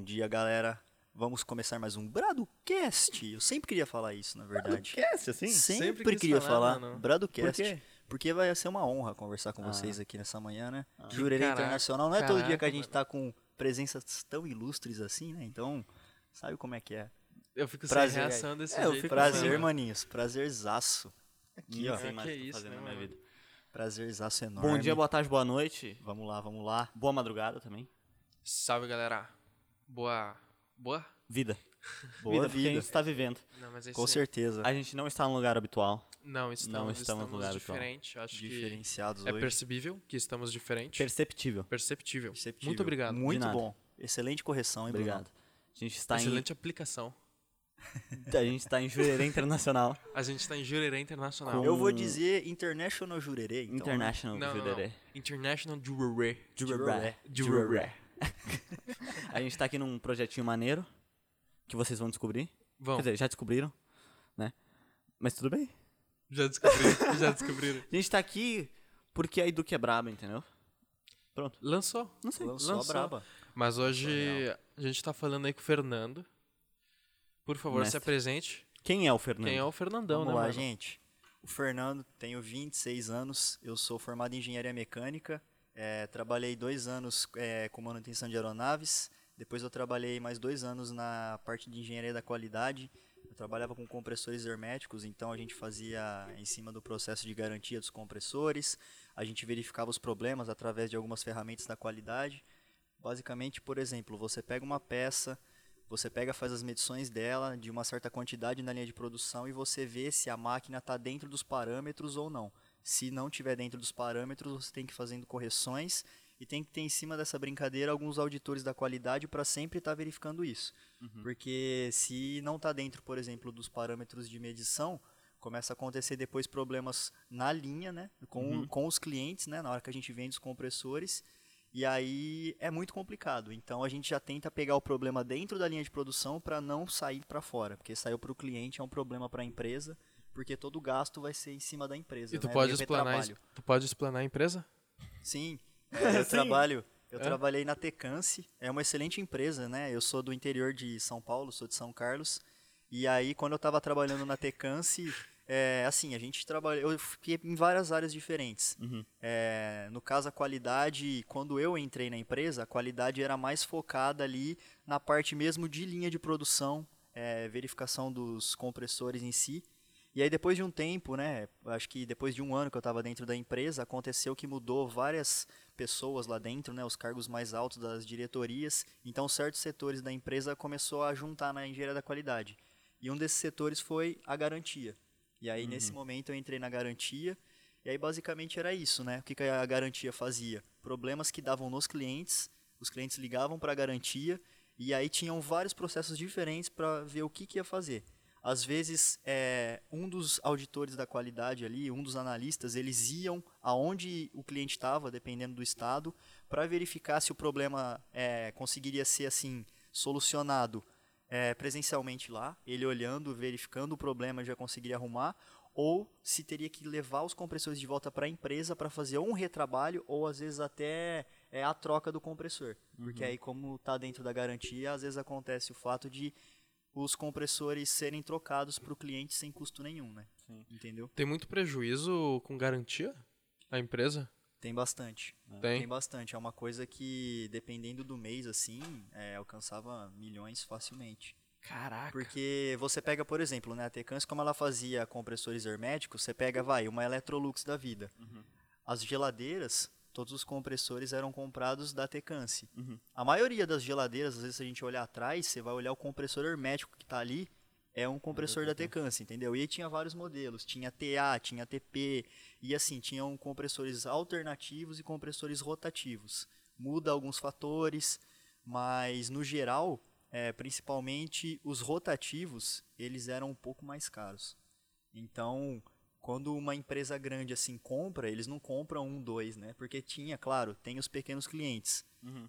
Bom dia, galera. Vamos começar mais um Bradocast. Eu sempre queria falar isso, na verdade. Bradocast, assim? Sempre, Sempre queria falar, falar. Bradocast. Por quê? Porque vai ser uma honra conversar com Ah. vocês aqui nessa manhã, né? Jurerê Caraca, Internacional. Não é todo dia que a caraca, gente mano. tá com presenças tão ilustres assim, né? Então, sabe como é que é. Eu fico Prazer, sem reação desse É, jeito. Prazer, maninhos. Prazerzaço. Aqui, ó. Ah, mais que que isso, fazer né, na minha mano? vida. Prazerzaço enorme. Bom dia, boa tarde, boa noite. Vamos lá, vamos lá. Boa madrugada também. Salve, galera. Boa. Boa? Vida. Boa vida, porque a vida. gente está vivendo. Não, mas é Com certeza. A gente não está no lugar habitual. Não, estamos, Não estamos no lugar habitual. diferente. Acho Diferenciados que é hoje. percebível que estamos diferentes. Perceptível. Perceptível. Perceptível. Muito obrigado. Muito nada. bom. Excelente correção, hein, Bruno? Obrigado. A gente está Excelente aplicação. em a gente está em Jurerê Internacional. A gente tá em Jurerê Internacional. Eu vou dizer International Jurerê, então. né? International Não, não, não. Jurerê. International Jurerê. Jurerê. Jurerê. A gente tá aqui num projetinho maneiro que vocês vão descobrir. Vão. Quer dizer, já descobriram, né? Mas tudo bem. Já descobriram. já descobriram. A gente tá aqui porque a Edu é braba, entendeu? Pronto. Lançou. Não sei. Lançou, a braba. Mas hoje a gente tá falando aí com o Fernando. Por favor, se Mestre. apresente. Quem é o Fernando? Quem é o Fernandão, Vamos né, lá, mano? gente. O Fernando, tenho 26 anos, eu sou formado em engenharia mecânica, é, trabalhei dois anos é, com manutenção de aeronaves, depois eu trabalhei mais dois anos na parte de engenharia da qualidade, eu trabalhava com compressores herméticos, então a gente fazia em cima do processo de garantia dos compressores, a gente verificava os problemas através de algumas ferramentas da qualidade. Basicamente, por exemplo, você pega uma peça, você pega, faz as medições dela de uma certa quantidade na linha de produção e você vê se a máquina está dentro dos parâmetros ou não. Se não tiver dentro dos parâmetros, você tem que ir fazendo correções e tem que ter em cima dessa brincadeira alguns auditores da qualidade para sempre estar verificando isso. Porque se não está dentro, por exemplo, dos parâmetros de medição, começa a acontecer depois problemas na linha, né, com, com os clientes, né, na hora que a gente vende os compressores. E aí é muito complicado. Então a gente já tenta pegar o problema dentro da linha de produção para não sair para fora, porque saiu para o cliente é um problema para a empresa, porque todo o gasto vai ser em cima da empresa. E tu né? pode explanar, tu pode explanar a empresa? Sim, é, eu Sim. trabalho. Eu É? trabalhei na Tecance, é uma excelente empresa, né? Eu sou do interior de São Paulo, sou de São Carlos. E aí, quando eu estava trabalhando na Tecance, é, assim, a gente trabalha. Eu fiquei em várias áreas diferentes. É, no caso, a qualidade, quando eu entrei na empresa, a qualidade era mais focada ali na parte mesmo de linha de produção, é, verificação dos compressores em si. E aí depois de um tempo, né, acho que depois de um ano que eu estava dentro da empresa, aconteceu que mudou várias pessoas lá dentro, né, os cargos mais altos das diretorias. Então certos setores da empresa começou a juntar na engenharia da qualidade. E um desses setores foi a garantia. E aí nesse momento eu entrei na garantia. E aí basicamente era isso, né? O que, que a garantia fazia? Problemas que davam nos clientes, os clientes ligavam para a garantia e aí tinham vários processos diferentes para ver o que, que ia fazer. Às vezes, é, um dos auditores da qualidade ali, um dos analistas, eles iam aonde o cliente estava, dependendo do estado, para verificar se o problema é, conseguiria ser assim solucionado é, presencialmente lá, ele olhando, verificando o problema, já conseguiria arrumar, ou se teria que levar os compressores de volta para a empresa para fazer um retrabalho, ou às vezes até é, a troca do compressor. Porque aí, como está dentro da garantia, às vezes acontece o fato de os compressores serem trocados para o cliente sem custo nenhum, né? Entendeu? Tem muito prejuízo com garantia? A empresa? Tem bastante. Tem? Tem bastante. É uma coisa que, dependendo do mês, assim, é, alcançava milhões facilmente. Caraca. Porque você pega, por exemplo, né, a Tecans, como ela fazia compressores herméticos, você pega, vai, uma Electrolux da vida. As geladeiras, todos os compressores eram comprados da Tecance. A maioria das geladeiras, às vezes se a gente olhar atrás, você vai olhar o compressor hermético que está ali, é um compressor da Tecance, entendeu? E aí tinha vários modelos, tinha TA, tinha TP, e assim, tinham compressores alternativos e compressores rotativos. Muda alguns fatores, mas no geral, é, principalmente os rotativos, eles eram um pouco mais caros. Então, quando uma empresa grande assim compra, eles não compram um, dois, né? Porque tinha, claro, tem os pequenos clientes.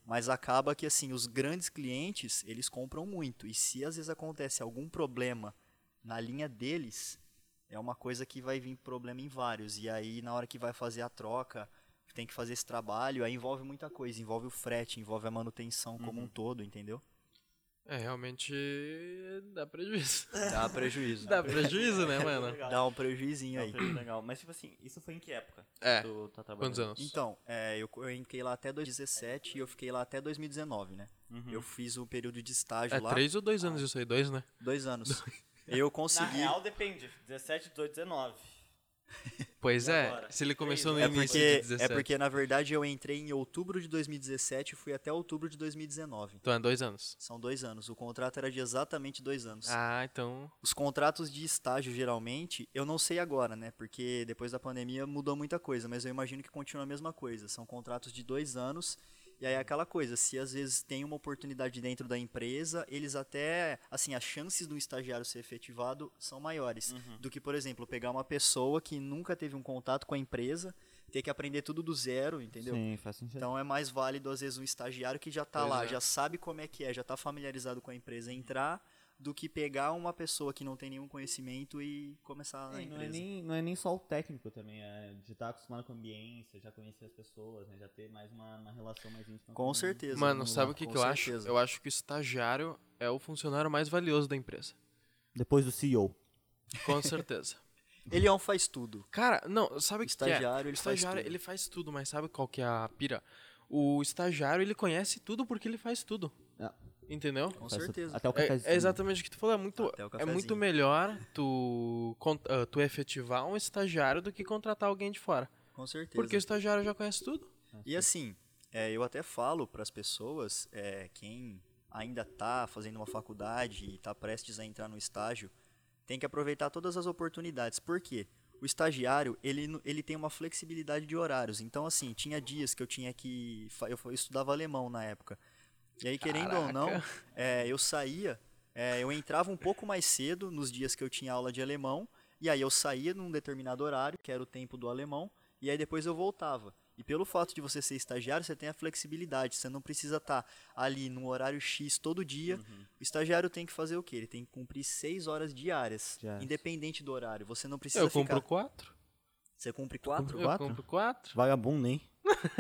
Mas acaba que assim, os grandes clientes, eles compram muito. E se às vezes acontece algum problema na linha deles, é uma coisa que vai vir problema em vários. E aí, na hora que vai fazer a troca, tem que fazer esse trabalho, aí envolve muita coisa. Envolve o frete, envolve a manutenção como um todo, entendeu? É, realmente dá prejuízo. Dá prejuízo. Dá prejuízo, né, mano? Legal. Dá um prejuizinho aí. legal. Mas, tipo assim, isso foi em que época? É. Tu tá trabalhando? Quantos anos? Então, é, eu, eu entrei lá até 2017 e eu fiquei lá até 2019, né? Uhum. Eu fiz o período de estágio É lá. três ou dois anos isso aí? Dois, né? Dois anos. Eu Na consegui. real, depende. 17, 18, 19. Pois E é. agora? Se ele começou no É início porque, de é 17. porque, na verdade, eu entrei em outubro de 2017 e fui até outubro de 2019. Então é dois anos. São dois anos. O contrato era de exatamente dois anos. Ah, então. Os contratos de estágio, geralmente, eu não sei agora, né? Porque depois da pandemia mudou muita coisa, mas eu imagino que continua a mesma coisa. São contratos de dois anos. E aí é aquela coisa, se às vezes tem uma oportunidade dentro da empresa, eles até, assim, as chances do estagiário ser efetivado são maiores. Do que, por exemplo, pegar uma pessoa que nunca teve um contato com a empresa, ter que aprender tudo do zero, entendeu? Sim, faz sentido. Então é mais válido, às vezes, um estagiário que já está lá, é. já sabe como é que é, já está familiarizado com a empresa entrar, do que pegar uma pessoa que não tem nenhum conhecimento e começar na É, não, é empresa. nem, não é nem só o técnico também, é de estar acostumado com a ambiência, já conhecer as pessoas, né? Já ter mais uma, uma relação mais íntima. Com certeza. Mano, não- sabe o que, com que eu acho? certeza. Eu acho que o estagiário é o funcionário mais valioso da empresa. Depois do CEO. Com certeza. Ele é um faz tudo. Cara, não, sabe o que, que é? Estagiário, O ele faz estagiário, tudo. ele faz tudo, mas sabe qual que é a pira? O estagiário, ele conhece tudo porque ele faz tudo. Ah. Entendeu? Com Faz- certeza. Até o É, cafezinho. é exatamente o que tu falou. É muito, é muito melhor tu, ah, tu efetivar um estagiário do que contratar alguém de fora. Com certeza. Porque o estagiário já conhece tudo. E assim, é, eu até falo para as pessoas, é, quem ainda está fazendo uma faculdade e está prestes a entrar no estágio, tem que aproveitar todas as oportunidades. Por quê? O estagiário, ele, ele tem uma flexibilidade de horários. Então, assim, tinha dias que eu tinha que... eu estudava alemão na época. E aí, querendo ou não, Caraca. é, eu saía, é, eu entrava um pouco mais cedo nos dias que eu tinha aula de alemão, e aí eu saía num determinado horário, que era o tempo do alemão, e aí depois eu voltava. E pelo fato de você ser estagiário, você tem a flexibilidade, você não precisa estar ali no horário X todo dia. Uhum. O estagiário tem que fazer o quê? Ele tem que cumprir seis horas diárias, Diárias. independente do horário. Você não precisa Eu ficar... compro quatro. Você cumpre quatro? Eu Quatro? compro quatro. Vagabundo, nem.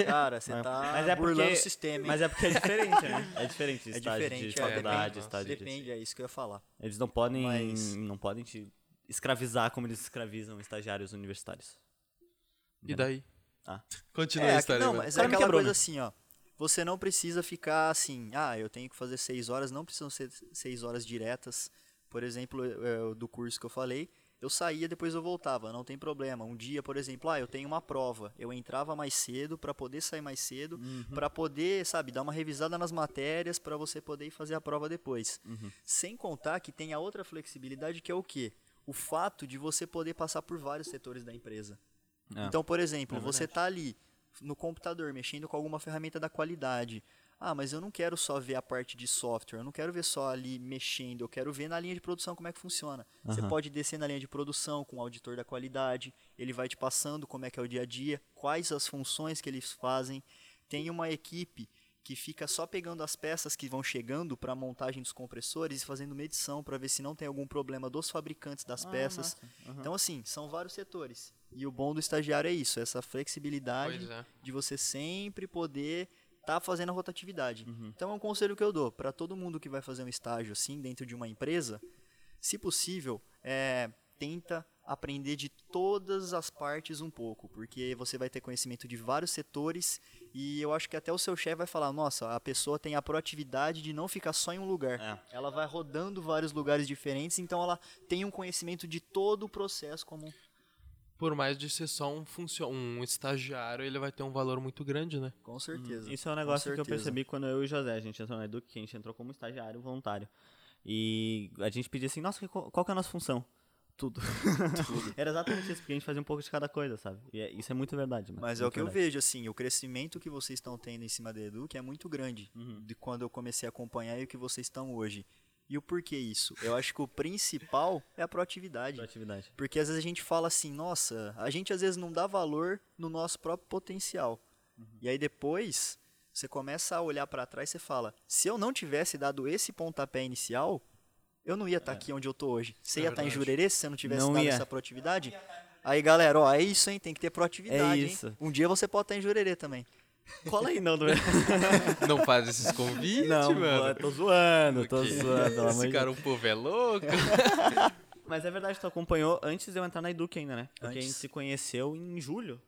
Cara, você tá mas é burlando porque- o sistema, hein? Mas é porque é diferente, né? É diferente É estágio diferente, de é, faculdade, depende, estágio de- depende, é isso que eu ia falar. Eles não podem, Mas- não podem te escravizar como eles escravizam estagiários universitários. E daí? Ah. Continua É, a aqui- história. não, mas é me aquela quebrou, coisa né? assim, ó. Você não precisa ficar assim, ah, eu tenho que fazer seis horas, não precisam ser seis horas diretas. Por exemplo, eu- eu- do curso que eu falei, eu saía, depois eu voltava, não tem problema. Um dia, por exemplo, ah, eu tenho uma prova, eu entrava mais cedo para poder sair mais cedo, Uhum. para poder, sabe, dar uma revisada nas matérias para você poder ir fazer a prova depois. Uhum. Sem contar que tem a outra flexibilidade que é o quê? O fato de você poder passar por vários setores da empresa. É. Então, por exemplo, É você tá ali no computador mexendo com alguma ferramenta da qualidade. Ah, mas eu não quero só ver a parte de software, eu não quero ver só ali mexendo, eu quero ver na linha de produção como é que funciona. Você Aham. pode descer na linha de produção com o auditor da qualidade, ele vai te passando como é que é o dia a dia, quais as funções que eles fazem. Tem uma equipe que fica só pegando as peças que vão chegando para a montagem dos compressores e fazendo medição para ver se não tem algum problema dos fabricantes das Ah, peças. Aham. Então, assim, são vários setores. E o bom do estagiário é isso, essa flexibilidade é. de você sempre poder estar fazendo a rotatividade. Uhum. Então é um conselho que eu dou para todo mundo que vai fazer um estágio assim dentro de uma empresa, se possível, é, tenta aprender de todas as partes um pouco, porque você vai ter conhecimento de vários setores e eu acho que até o seu chefe vai falar, nossa, a pessoa tem a proatividade de não ficar só em um lugar. É. Ela vai rodando vários lugares diferentes, então ela tem um conhecimento de todo o processo como Por mais de ser só um, funcio- um estagiário, ele vai ter um valor muito grande, né? com certeza. Isso é um negócio que eu percebi quando eu e o José, a gente entrou na Educ, que a gente entrou como estagiário voluntário. E a gente pedia assim, nossa, qual que é a nossa função? Tudo. Era exatamente isso, porque a gente fazia um pouco de cada coisa, sabe? E é- isso é muito verdade. mano, Mas é o que eu verdade. vejo, assim, o crescimento que vocês estão tendo em cima da Educ é muito grande. Uhum. De quando eu comecei a acompanhar e o que vocês estão hoje. E o porquê isso? Eu acho que o principal é a proatividade. Proatividade. Porque às vezes a gente fala assim, nossa, a gente às vezes não dá valor no nosso próprio potencial. E aí depois você começa a olhar para trás e você fala, se eu não tivesse dado esse pontapé inicial, eu não ia estar aqui onde eu tô hoje. Você É ia estar em verdade. Jurerê se você não tivesse Não dado ia. essa proatividade? Aí galera, ó, é isso, hein? Tem que ter proatividade. É hein? isso. Um dia você pode estar em Jurerê também. Cola aí, não, não Não faz esses convites, Não, mano. tô zoando, tô Que zoando, pelo Esse cara, o povo é louco. Mas é verdade, tu acompanhou antes de eu entrar na Eduque ainda, né? Porque a Antes. gente se conheceu em julho.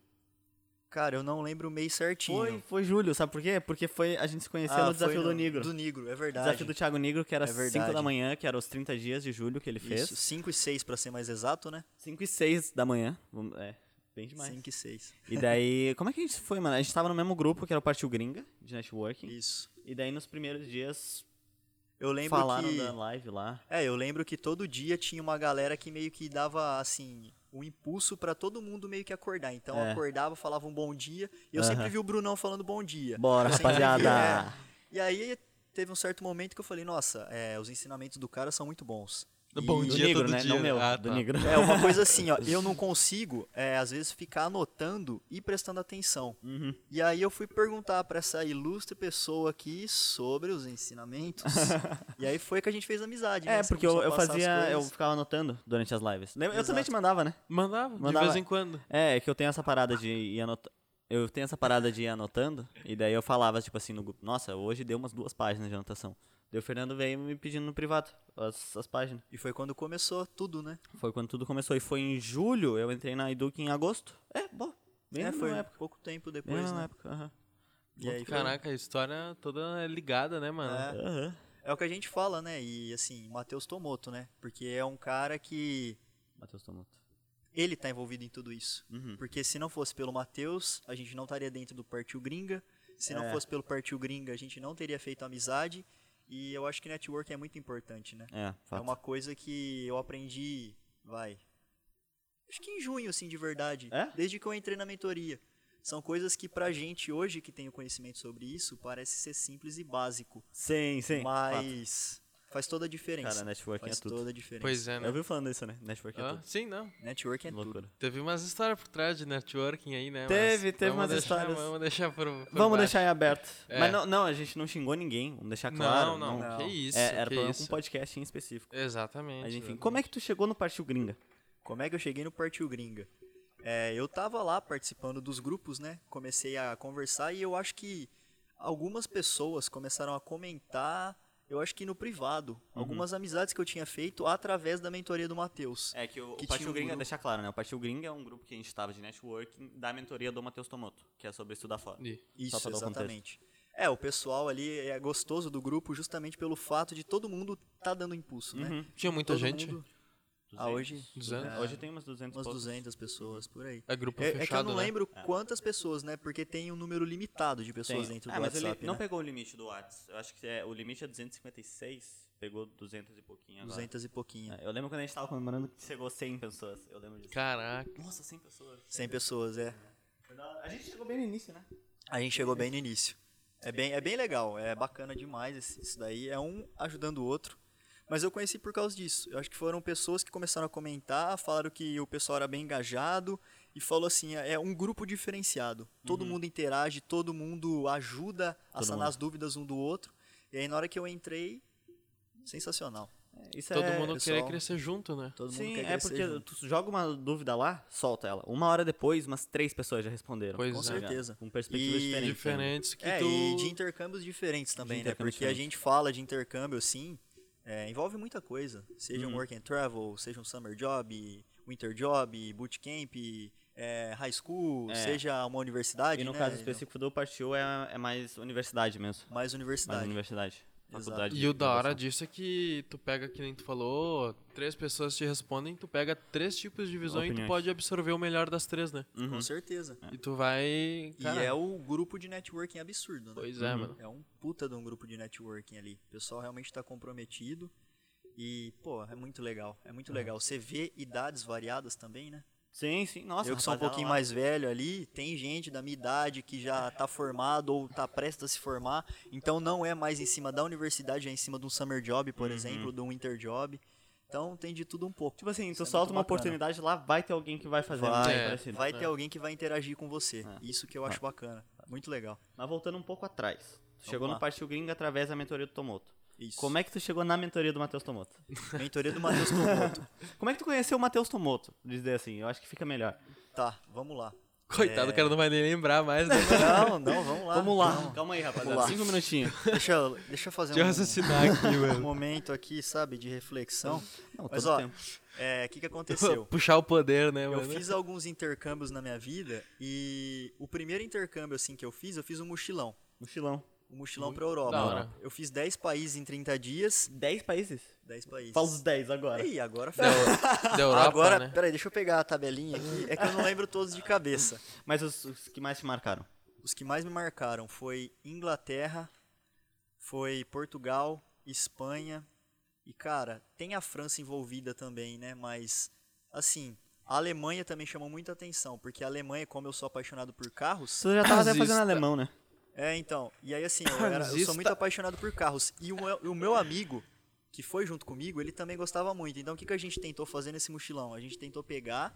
Cara, eu não lembro o mês certinho. Foi, foi julho, sabe por quê? Porque foi, a gente se conheceu Ah, no desafio foi do no- Negro. Do Negro, é verdade. Desafio do Thiago Negro, que era É 5 verdade. da manhã, que era os 30 dias de julho que ele fez. Isso, 5 e 6 pra ser mais exato, né? 5 e 6 da manhã. É, bem demais. 5 e 6. E daí, como é que a gente foi, mano? A gente tava no mesmo grupo, que era o Partiu Gringa, de networking. Isso. E daí, nos primeiros dias, Eu lembro falaram que... da live lá. É, eu lembro que todo dia tinha uma galera que meio que dava, assim, um impulso pra todo mundo meio que acordar. Então É. acordava, falava um bom dia. E eu Aham. sempre vi o Brunão falando bom dia. Bora, vi, rapaziada! é. E aí teve um certo momento que eu falei, nossa, é, os ensinamentos do cara são muito bons. Bom E- Do dia negro, todo né? dia, Não né? meu, Ah, do tá. negro. É uma coisa assim, ó, eu não consigo, é, às vezes, ficar anotando e prestando atenção. Uhum. E aí eu fui perguntar pra essa ilustre pessoa aqui sobre os ensinamentos. e aí foi que a gente fez amizade. né? É, Você porque eu, eu fazia, eu ficava anotando durante as lives. Lembra? Eu também te mandava, né? Mandava, Mandava. de vez em quando. É, é que eu tenho essa parada de ir anotando. Eu tenho essa parada de ir anotando, e daí eu falava, tipo assim, no grupo, nossa, hoje deu umas duas páginas de anotação. Daí o Fernando veio me pedindo no privado as, as páginas. E foi quando começou tudo, né? Foi quando tudo começou. E foi em julho, eu entrei na Eduque em agosto. É, bom. Bem é, na foi época. pouco tempo Bem depois, na mesma né? época. E aí foi- Caraca, a história toda é ligada, né, mano? É. Aham. É o que a gente fala, né? E assim, Matheus Tomoto, né? Porque é um cara que Matheus Tomoto. ele tá envolvido em tudo isso. Uhum. Porque se não fosse pelo Matheus, a gente não estaria dentro do Partiu Gringa. Se não É. fosse pelo Partiu Gringa, a gente não teria feito amizade. E eu acho que network é muito importante, né? É, É fato. uma coisa que eu aprendi, vai. Acho que em junho, assim, de verdade. É? Desde que eu entrei na mentoria. São coisas que pra gente hoje que tem o conhecimento sobre isso, parece ser simples e básico. Sim, sim. mas faz toda a diferença. Cara, networking faz é tudo. toda a diferença. Pois é, né? Eu vi falando isso, né? Network é Hã? tudo. Sim, não. Network é Loucura. tudo. Teve umas histórias por trás de networking aí, né? Teve, mas teve umas deixar- histórias. Vamos deixar por, por Vamos baixo. deixar em aberto. É. Mas não, não, a gente não xingou ninguém. Vamos deixar claro. não, não, não. que isso, É, era que problema isso. com um podcast em específico. Exatamente. Mas enfim, exatamente. como é que tu chegou no Partiu Gringa? Como é que eu cheguei no Partiu Gringa? É, eu tava lá participando dos grupos, né? Comecei a conversar e eu acho que algumas pessoas começaram a comentar, eu acho que no privado, Uhum. algumas amizades que eu tinha feito através da mentoria do Matheus. É que o, Que o Partiu um Gringa, grupo. deixar claro, né? O Partiu Gringa é um grupo que a gente estava de networking da mentoria do Matheus Tomoto, que é sobre estudar fora. Isso, exatamente. É, o pessoal ali é gostoso do grupo justamente pelo fato de todo mundo tá dando impulso, né? Uhum. Tinha muita Todo gente. mundo- Ah, hoje, 200? é, Hoje tem umas 200 e umas poucos. 200 pessoas por aí. É grupo É, é que eu fechado, não né? lembro quantas pessoas, né? Porque tem um número limitado de pessoas Tem. dentro ah, do mas ele WhatsApp, não né? pegou o limite do WhatsApp. Eu acho que é, o limite é 256, pegou 200 e pouquinho agora. 200 e pouquinho. É, eu lembro quando a gente tava comemorando que chegou 100 pessoas. Eu lembro disso. Caraca. Nossa, 100 pessoas. 100 pessoas, é. A gente chegou bem no início, né? A gente chegou bem no início. É bem, é bem legal, é bacana demais isso daí. É um ajudando o outro. Mas eu conheci por causa disso. Eu acho que foram pessoas que começaram a comentar, falaram que o pessoal era bem engajado e falou assim: é um grupo diferenciado. Todo mundo interage, todo mundo ajuda a Uhum. Todo sanar mundo. as dúvidas um do outro. E aí na hora que eu entrei, sensacional. É, Isso Todo é, mundo pessoal. querer crescer junto, né? Todo mundo Sim, quer é crescer porque junto. tu joga uma dúvida lá, solta ela. Uma hora depois, umas três pessoas já responderam. Pois Com é. certeza. Com perspectivas E- diferentes. né? Diferentes que É, tu... e de intercâmbios diferentes também, né? Porque a diferentes. gente fala de intercâmbio, sim, é, envolve muita coisa. Seja Uhum. um work and travel, seja um summer job, winter job, bootcamp, é, high school, É. seja uma universidade, E no né? caso específico do Partiu é, é mais universidade mesmo. Mais Mais universidade. Faculdade. E o da hora disso é que tu pega, que nem tu falou, três pessoas te respondem, tu pega três tipos de visão e tu Opiniões. pode absorver o melhor das três, né? Uhum. Com certeza. E tu vai... Cara, E é o grupo de networking absurdo, né? Pois é, Uhum. mano. É um puta de um grupo de networking ali. O pessoal realmente está comprometido. E, pô, é muito legal. É muito legal. Você vê idades variadas também, né? Sim, sim. Nossa, eu que sou um pouquinho lá. mais velho ali, tem gente da minha idade que já tá formado ou tá prestes a se formar, então não é mais em cima da universidade, é em cima de um summer job, por exemplo, de um winter job. Então tem de tudo um pouco. Tipo assim, tu é solta uma bacana. oportunidade lá, vai ter alguém que vai fazer. Vai, É, vai ter alguém que vai interagir com você. É. Isso que eu acho bacana. Muito legal. Mas voltando um pouco atrás. Chegou no Partiu Gringa através da mentoria do Tomoto. Isso. Como é que tu chegou na mentoria do Matheus Tomoto? Mentoria do Matheus Tomoto. Como é que tu conheceu o Matheus Tomoto? Dizer assim, eu acho que fica melhor. Tá, vamos lá. Coitado, É. o cara não vai nem lembrar mais, né? Não, não, vamos lá. Vamos lá. Vamos. Calma aí, rapaziada. Cinco minutinhos. Deixa, eu- deixa eu fazer Deixa eu um, raciocinar aqui, um momento aqui, sabe, de reflexão. Não, Mas, todo ó, tempo. É, o que, que aconteceu? Puxar o poder, né, Eu mano? fiz alguns intercâmbios na minha vida e o primeiro intercâmbio assim que eu fiz, eu fiz um mochilão. Mochilão. Um mochilão Muito pra Europa. da hora. Eu fiz 10 países em 30 dias. Dez países? 10 países. Fala os dez agora. Ih, agora Da, ferrou. da Europa, Agora, né? peraí, deixa eu pegar a tabelinha aqui. É que eu não lembro todos de cabeça. Mas os, os que mais te marcaram? Os que mais me marcaram foi Inglaterra, foi Portugal, Espanha e, cara, tem a França envolvida também, né? Mas, assim, a Alemanha também chamou muita atenção, porque a Alemanha, como eu sou apaixonado por carros, Você já tava até fazendo alemão, né? É, então. E aí, assim, eu, era- eu sou muito apaixonado por carros. E o meu, o meu amigo, que foi junto comigo, ele também gostava muito. Então, o que, que a gente tentou fazer nesse mochilão? A gente tentou pegar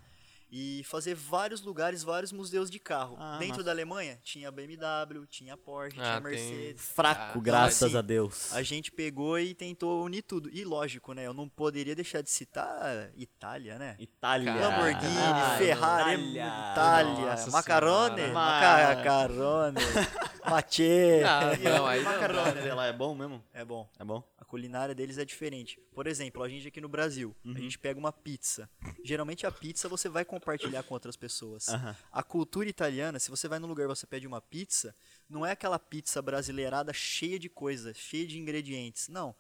e fazer vários lugares, vários museus de carro. Ah, Dentro massa. da Alemanha, tinha BMW, tinha Porsche, Ah, tinha tem- Mercedes. Fraco, Ah, graças assim, a Deus. A gente pegou e tentou unir tudo. E lógico, né? Eu não poderia deixar de citar Itália, né? Itália. Lamborghini, Ah, Ferrari, Itália. Itália, Nossa Macarone, Senhora. Macarone, Mathieu. Não, aí não. Macarone lá é bom mesmo? É bom. É bom? A culinária deles é diferente. Por exemplo, a gente aqui no Brasil, a gente pega uma pizza. Geralmente a pizza você vai compartilhar com outras pessoas. Aham. A cultura italiana, se você vai num lugar e você pede uma pizza, não é aquela pizza brasileirada cheia de coisas, cheia de ingredientes. Não.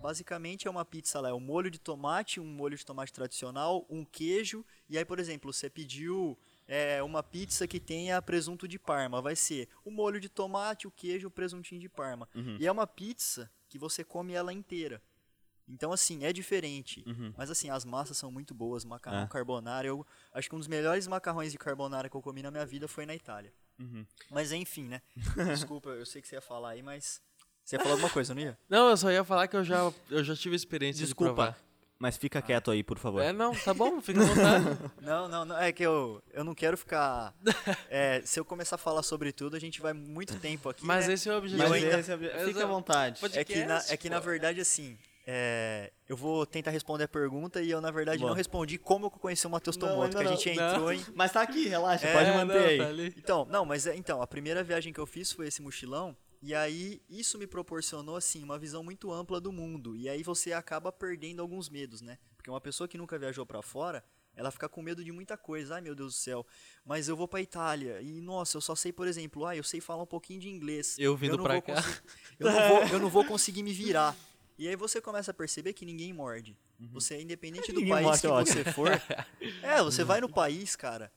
Basicamente é uma pizza lá, é um molho de tomate, um molho de tomate tradicional, um queijo, e aí, por exemplo, você pediu é, uma pizza que tenha presunto de Parma, vai ser o molho de tomate, o queijo, o presuntinho de Parma. E é uma pizza que você come ela inteira. Então, assim, é diferente. Mas, assim, as massas são muito boas. Macarrão É. carbonara. Eu acho que um dos melhores macarrões de carbonara que eu comi na minha vida foi na Itália. Mas, enfim, né? Desculpa, eu sei que você ia falar aí, mas... Você ia falar alguma coisa, não ia? Não, eu só ia falar que eu já, eu já tive experiência de Desculpa. provar. Mas fica quieto aí, por favor. É, não, tá bom, fica à vontade. Não, não, não. É que eu, eu não quero ficar... é, se eu começar a falar sobre tudo, a gente vai muito tempo aqui, Mas né? esse é o objetivo. Mas ainda- esse é fica à vontade. Pode- É que, na, podcast, é que na verdade, assim, é, eu vou tentar responder a pergunta e eu, na verdade, Bom. não respondi como eu conheci o Matheus Não, Tomoto, que a gente não. entrou em... Mas tá aqui, relaxa, É, pode manter não, aí. tá. Então, não, mas é, então, a primeira viagem que eu fiz foi esse mochilão, e aí isso me proporcionou, assim, uma visão muito ampla do mundo, e aí você acaba perdendo alguns medos, né? Porque uma pessoa que nunca viajou pra fora, ela fica com medo de muita coisa, ai meu Deus do céu, mas eu vou pra Itália, e nossa, eu só sei, por exemplo, ah, eu sei falar um pouquinho de inglês. Eu vindo não pra vou cá. eu, não vou, eu não vou conseguir me virar. E aí você começa a perceber que ninguém morde. Você, independente do Uhum. País morde, que ótimo. você for, é, você vai no país, cara,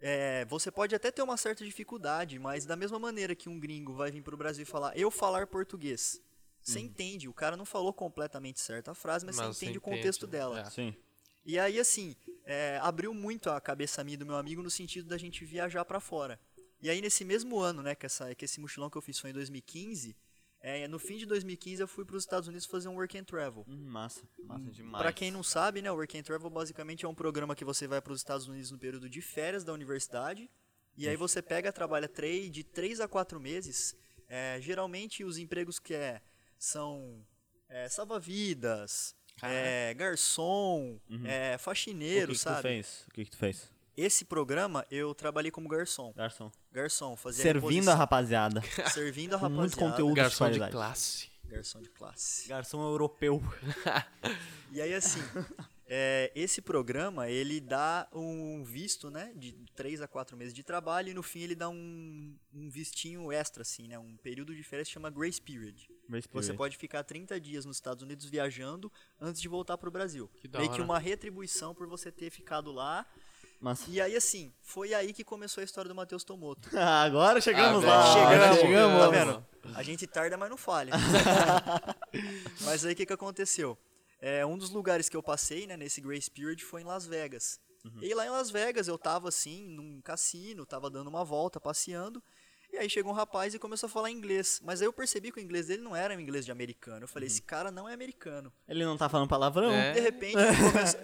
é, você pode até ter uma certa dificuldade, mas da mesma maneira que um gringo vai vir pro Brasil e falar, eu falar português, você Uhum. entende, o cara não falou completamente certo a frase, mas, Mas você entende o entende, contexto dela. é. Sim. E aí, assim, é, abriu muito a cabeça minha e do meu amigo no sentido da gente viajar pra fora. E aí, nesse mesmo ano, né, que, essa, que esse mochilão que eu fiz foi em 2015, é, no fim de 2015 eu fui pros Estados Unidos fazer um work and travel. Hum, massa, massa demais. Pra quem não sabe, né, o Work and Travel basicamente é um programa que você vai para os Estados Unidos no período de férias da universidade. E aí você pega, trabalha três, de 3 a 4 meses. É, geralmente os empregos que é, são é, salva-vidas, é, garçom, é, o faxineiro, que, que tu sabe? fez? O que, que tu fez? Esse programa eu trabalhei como garçom. Garçom. Garçom, fazia Servindo a reposição, rapaziada. servindo a Com rapaziada. muito conteúdo. Garçom de qualidade. classe. Garçom de classe. Garçom europeu. E aí, assim, é, esse programa, ele dá um visto, né, de 3 a 4 meses de trabalho e no fim ele dá um, um vistinho extra, assim, né, um período de férias que chama Grace Period. Você pode ficar 30 dias nos Estados Unidos viajando antes de voltar pro Brasil. Que da Meio que uma retribuição por você ter ficado lá. Mas... E aí, assim, foi aí que começou a história do Matheus Tomoto. Agora chegamos Ah, lá. chegamos, chegamos. Tá vendo? A gente tarda, mas não falha. mas aí o que, que aconteceu? É, um dos lugares que eu passei, né, nesse Grace Period foi em Las Vegas. E lá em Las Vegas eu tava assim, num cassino, tava dando uma volta, passeando. E aí chegou um rapaz e começou a falar inglês. Mas aí eu percebi que o inglês dele não era um inglês de americano. Eu falei, esse cara não é americano. Ele não tá falando palavrão? É. De repente,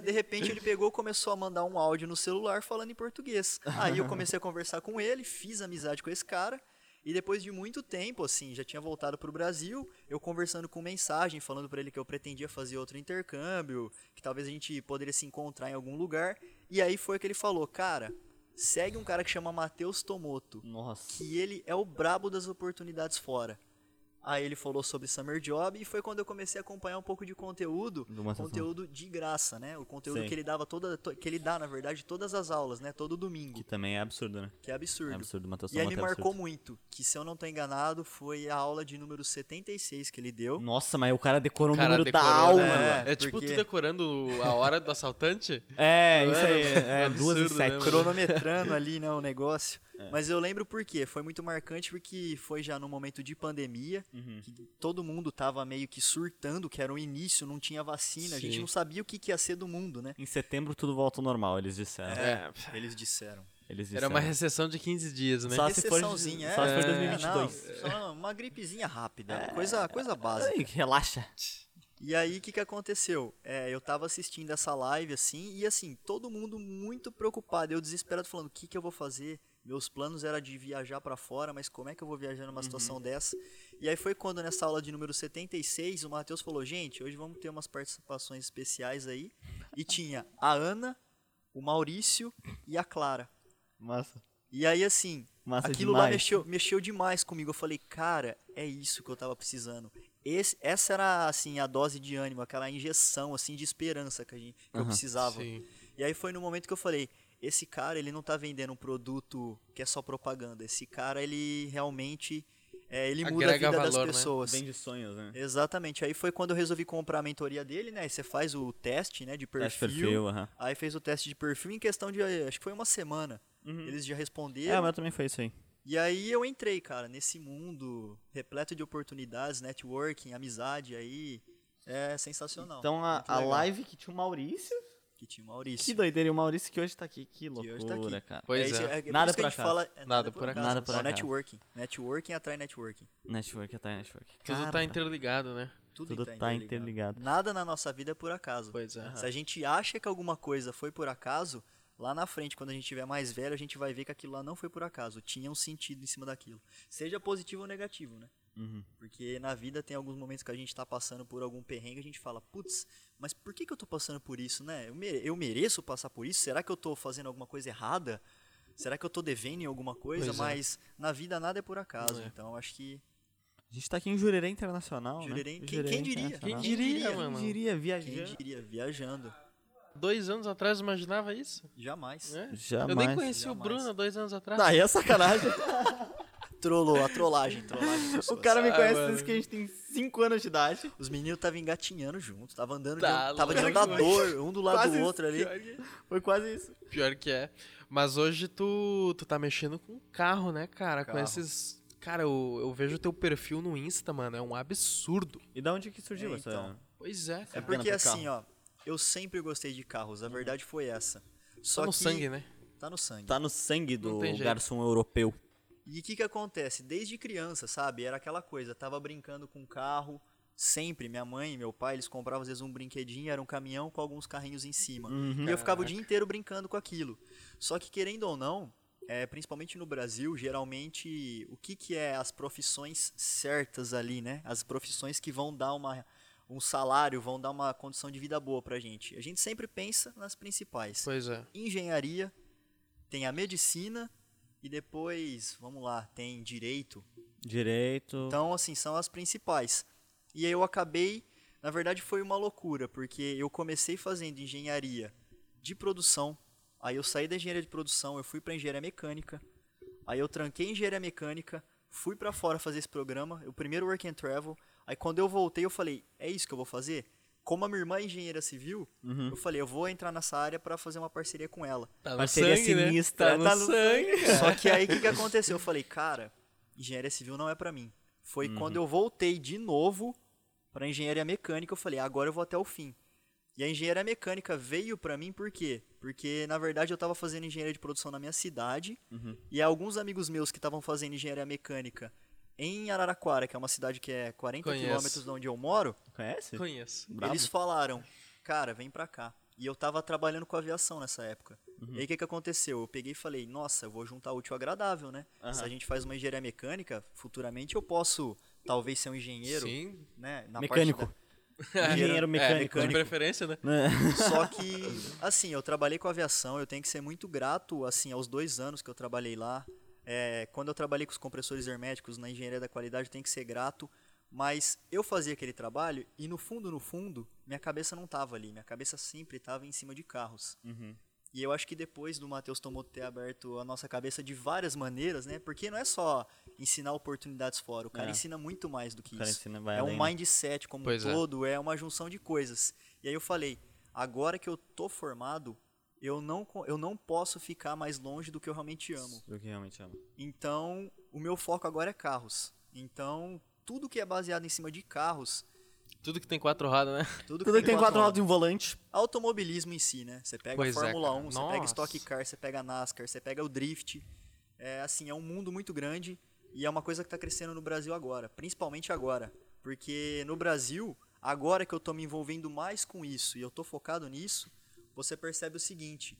de repente ele pegou e começou a mandar um áudio no celular falando em português. Aí eu comecei a conversar com ele, fiz amizade com esse cara. E depois de muito tempo, assim, já tinha voltado pro Brasil, eu conversando com mensagem, falando pra ele que eu pretendia fazer outro intercâmbio, que talvez a gente poderia se encontrar em algum lugar. E aí foi que ele falou, cara, segue um cara que chama Matheus Tomoto, Nossa. que ele é o brabo das oportunidades fora. Aí ele falou sobre Summer Job e foi quando eu comecei a acompanhar um pouco de conteúdo, conteúdo de graça, né? O conteúdo Sei. que ele dava toda, to- que ele dá, na verdade, todas as aulas, né? Todo domingo, Que também é absurdo, né? que é absurdo. É absurdo, Matheus E aí me Tomato é marcou absurdo. muito, que se eu não tô enganado, foi a aula de número 76 que ele deu. Nossa, mas o cara decorou o Cara, número da decorou, alma, né? mano. É, É, tipo porque- tu decorando a hora do assaltante? É, isso aí. Mano, É, duas e absurdo, né, sete. mano? cronometrando ali, né, o negócio. É. Mas eu lembro por quê? Foi muito marcante porque foi já no momento de pandemia, Uhum. que todo mundo tava meio que surtando, que era o início, não tinha vacina, a gente Sim. não sabia o que, que ia ser do mundo, né? Em setembro tudo volta ao normal, eles disseram. É. Eles disseram. Eles Era disseram. uma recessão de 15 dias, né? Só se for, Recessãozinha, só se for é. 2022. Não, só uma gripezinha rápida, coisa, coisa básica. Ai, relaxa. E aí, o que, que aconteceu? É, eu tava assistindo essa live, assim, e assim, todo mundo muito preocupado, eu desesperado, falando, o que, que eu vou fazer? Meus planos era de viajar pra fora, mas como é que eu vou viajar numa situação dessa? E aí foi quando, nessa aula de número 76, o Matheus falou, gente, hoje vamos ter umas participações especiais aí. E tinha a Ana, o Maurício e a Clara. Massa. E aí, assim, Massa aquilo lá demais. mexeu, mexeu demais comigo. Eu falei, cara, é isso que eu tava precisando. Esse, essa era, assim, a dose de ânimo, aquela injeção, assim, de esperança que, a gente, que eu Aham. precisava. Sim. E aí foi no momento que eu falei, esse cara, ele não tá vendendo um produto que é só propaganda. Esse cara, ele realmente, é, ele muda a Agrega vida das valor, né? pessoas. Vem de sonhos, né? Exatamente. Aí foi quando eu resolvi comprar a mentoria dele, né? Aí você faz o teste, né, de Teste perfil. perfil, aham. Aí fez o teste de perfil em questão de, acho que foi uma semana. Eles já É, responderam. o meu também foi isso aí. E aí eu entrei, cara, nesse mundo repleto de oportunidades, networking, amizade aí. É sensacional. Então a, a live que tinha o Maurício. Que tinha o Maurício. Que doideira, e o Maurício que hoje tá aqui. Que loucura, tá aqui. cara. Pois isso- é. por Nada por a gente acaso. fala. é, Nada por acaso. Nada por Só acaso. networking. Networking atrai networking. Network, até network. Tudo Cara, tá interligado, né? Tudo, Tudo tá interligado. Nada na nossa vida é por acaso. Pois é. Se a gente acha que alguma coisa foi por acaso, lá na frente, quando a gente tiver mais velho, a gente vai ver que aquilo lá não foi por acaso. Tinha um sentido em cima daquilo. Seja positivo ou negativo, né? Uhum. Porque na vida tem alguns momentos que a gente tá passando por algum perrengue, a gente fala, putz, mas por que, que eu tô passando por isso, né? Eu, mere- eu mereço passar por isso? Será que eu tô fazendo alguma coisa errada? Será que eu tô devendo em alguma coisa? Pois é. mas na vida nada é por acaso. É. Então acho que A gente tá aqui em Jurerê Internacional, Jurerê- né? quem- quem diria? Internacional. Quem diria, diria, mano? Quem diria, quem viajando. diria, viajando. Dois anos atrás eu imaginava isso? Jamais. É? Jamais. Eu nem conheci o Jamais. Bruno há dois anos atrás. Aí é sacanagem. Trollou, a trollagem, trollagem. o cara me Ah, conhece desde que a gente tem 5 anos de idade. Os meninos estavam engatinhando junto, tava andando Tá de, tava de andador, um do lado Quase do outro ali. Pior que, Foi quase isso. pior que é. Mas hoje tu, tu tá mexendo com carro, né, cara? Com Carro. esses. Cara, eu, eu vejo teu perfil no Insta, mano. É um absurdo. E da onde que surgiu É, essa... então. Pois é, É cara. porque por assim, ó, eu sempre gostei de carros, a verdade foi essa. Só Tá no que sangue, né? tá no sangue. Tá no sangue do garçom europeu. E o que que acontece? Desde criança, sabe? Era aquela coisa, tava brincando com carro, sempre. Minha mãe e meu pai, eles compravam às vezes um brinquedinho, era um caminhão com alguns carrinhos em cima. E eu ficava o dia inteiro brincando com aquilo. Só que querendo ou não, é, principalmente no Brasil, geralmente, o que que é as profissões certas ali, né? As profissões que vão dar uma um salário, vão dar uma condição de vida boa pra gente. A gente sempre pensa nas principais Pois é. engenharia, tem a medicina e depois, vamos lá, tem direito. Direito. Então, assim, são as principais. E aí eu acabei, na verdade foi uma loucura, porque eu comecei fazendo engenharia de produção, aí eu saí da engenharia de produção, eu fui para engenharia mecânica, aí eu tranquei engenharia mecânica, fui para fora fazer esse programa, o primeiro work and travel, aí quando eu voltei eu falei, é isso que eu vou fazer? Como a minha irmã é engenheira civil, Uhum. eu falei, eu vou entrar nessa área para fazer uma parceria com ela. Tá no Parceria sangue, né? sinistra, Tá no tá no sangue, cara. Só que aí o que, que aconteceu? Eu falei, cara, engenharia civil não é pra mim. Foi Uhum. quando eu voltei de novo pra engenharia mecânica, eu falei, agora eu vou até o fim. E a engenharia mecânica veio pra mim por quê? Porque na verdade eu tava fazendo engenharia de produção na minha cidade Uhum. e alguns amigos meus que estavam fazendo engenharia mecânica em Araraquara, que é uma cidade que é 40 Conheço. quilômetros de onde eu moro, Conhece? Conheço. Brabo. eles falaram, cara, vem pra cá. E eu tava trabalhando com aviação nessa época. E aí o que, que aconteceu? Eu peguei e falei, nossa, eu vou juntar útil ao agradável, né? Se a gente faz uma engenharia mecânica, futuramente eu posso talvez ser um engenheiro, Sim. né? Na Mecânico. Parte Engenheiro É, mecânico. de preferência, né? né? Só que, assim, eu trabalhei com aviação, eu tenho que ser muito grato, assim, aos dois anos que eu trabalhei lá. É, quando eu trabalhei com os compressores herméticos na engenharia da qualidade, tenho que ser grato. Mas eu fazia aquele trabalho e no fundo, no fundo, minha cabeça não estava ali. Minha cabeça sempre estava em cima de carros. Uhum. E eu acho que depois do Matheus Tomoto ter aberto a nossa cabeça de várias maneiras, né? Porque não é só ensinar oportunidades fora, o cara É. ensina muito mais do que O cara isso. É um além, né? mindset como Pois um é. todo, é. uma junção de coisas. E aí eu falei, agora que eu tô formado, eu não, eu não posso ficar mais longe do que eu realmente amo. Do que realmente ama. Então, o meu foco agora é carros. Então, tudo que é baseado em cima de carros, Tudo que tem quatro rodas, né? tudo Tudo que tem quatro rodas e um volante. automobilismo em si, né? Você pega Pois a é, Fórmula cara. 1, você pega Nossa. Stock Car, você pega NASCAR, você pega o Drift. É assim, é um mundo muito grande e é uma coisa que está crescendo no Brasil agora, principalmente agora. Porque no Brasil, agora que eu tô me envolvendo mais com isso e eu tô focado nisso, você percebe o seguinte: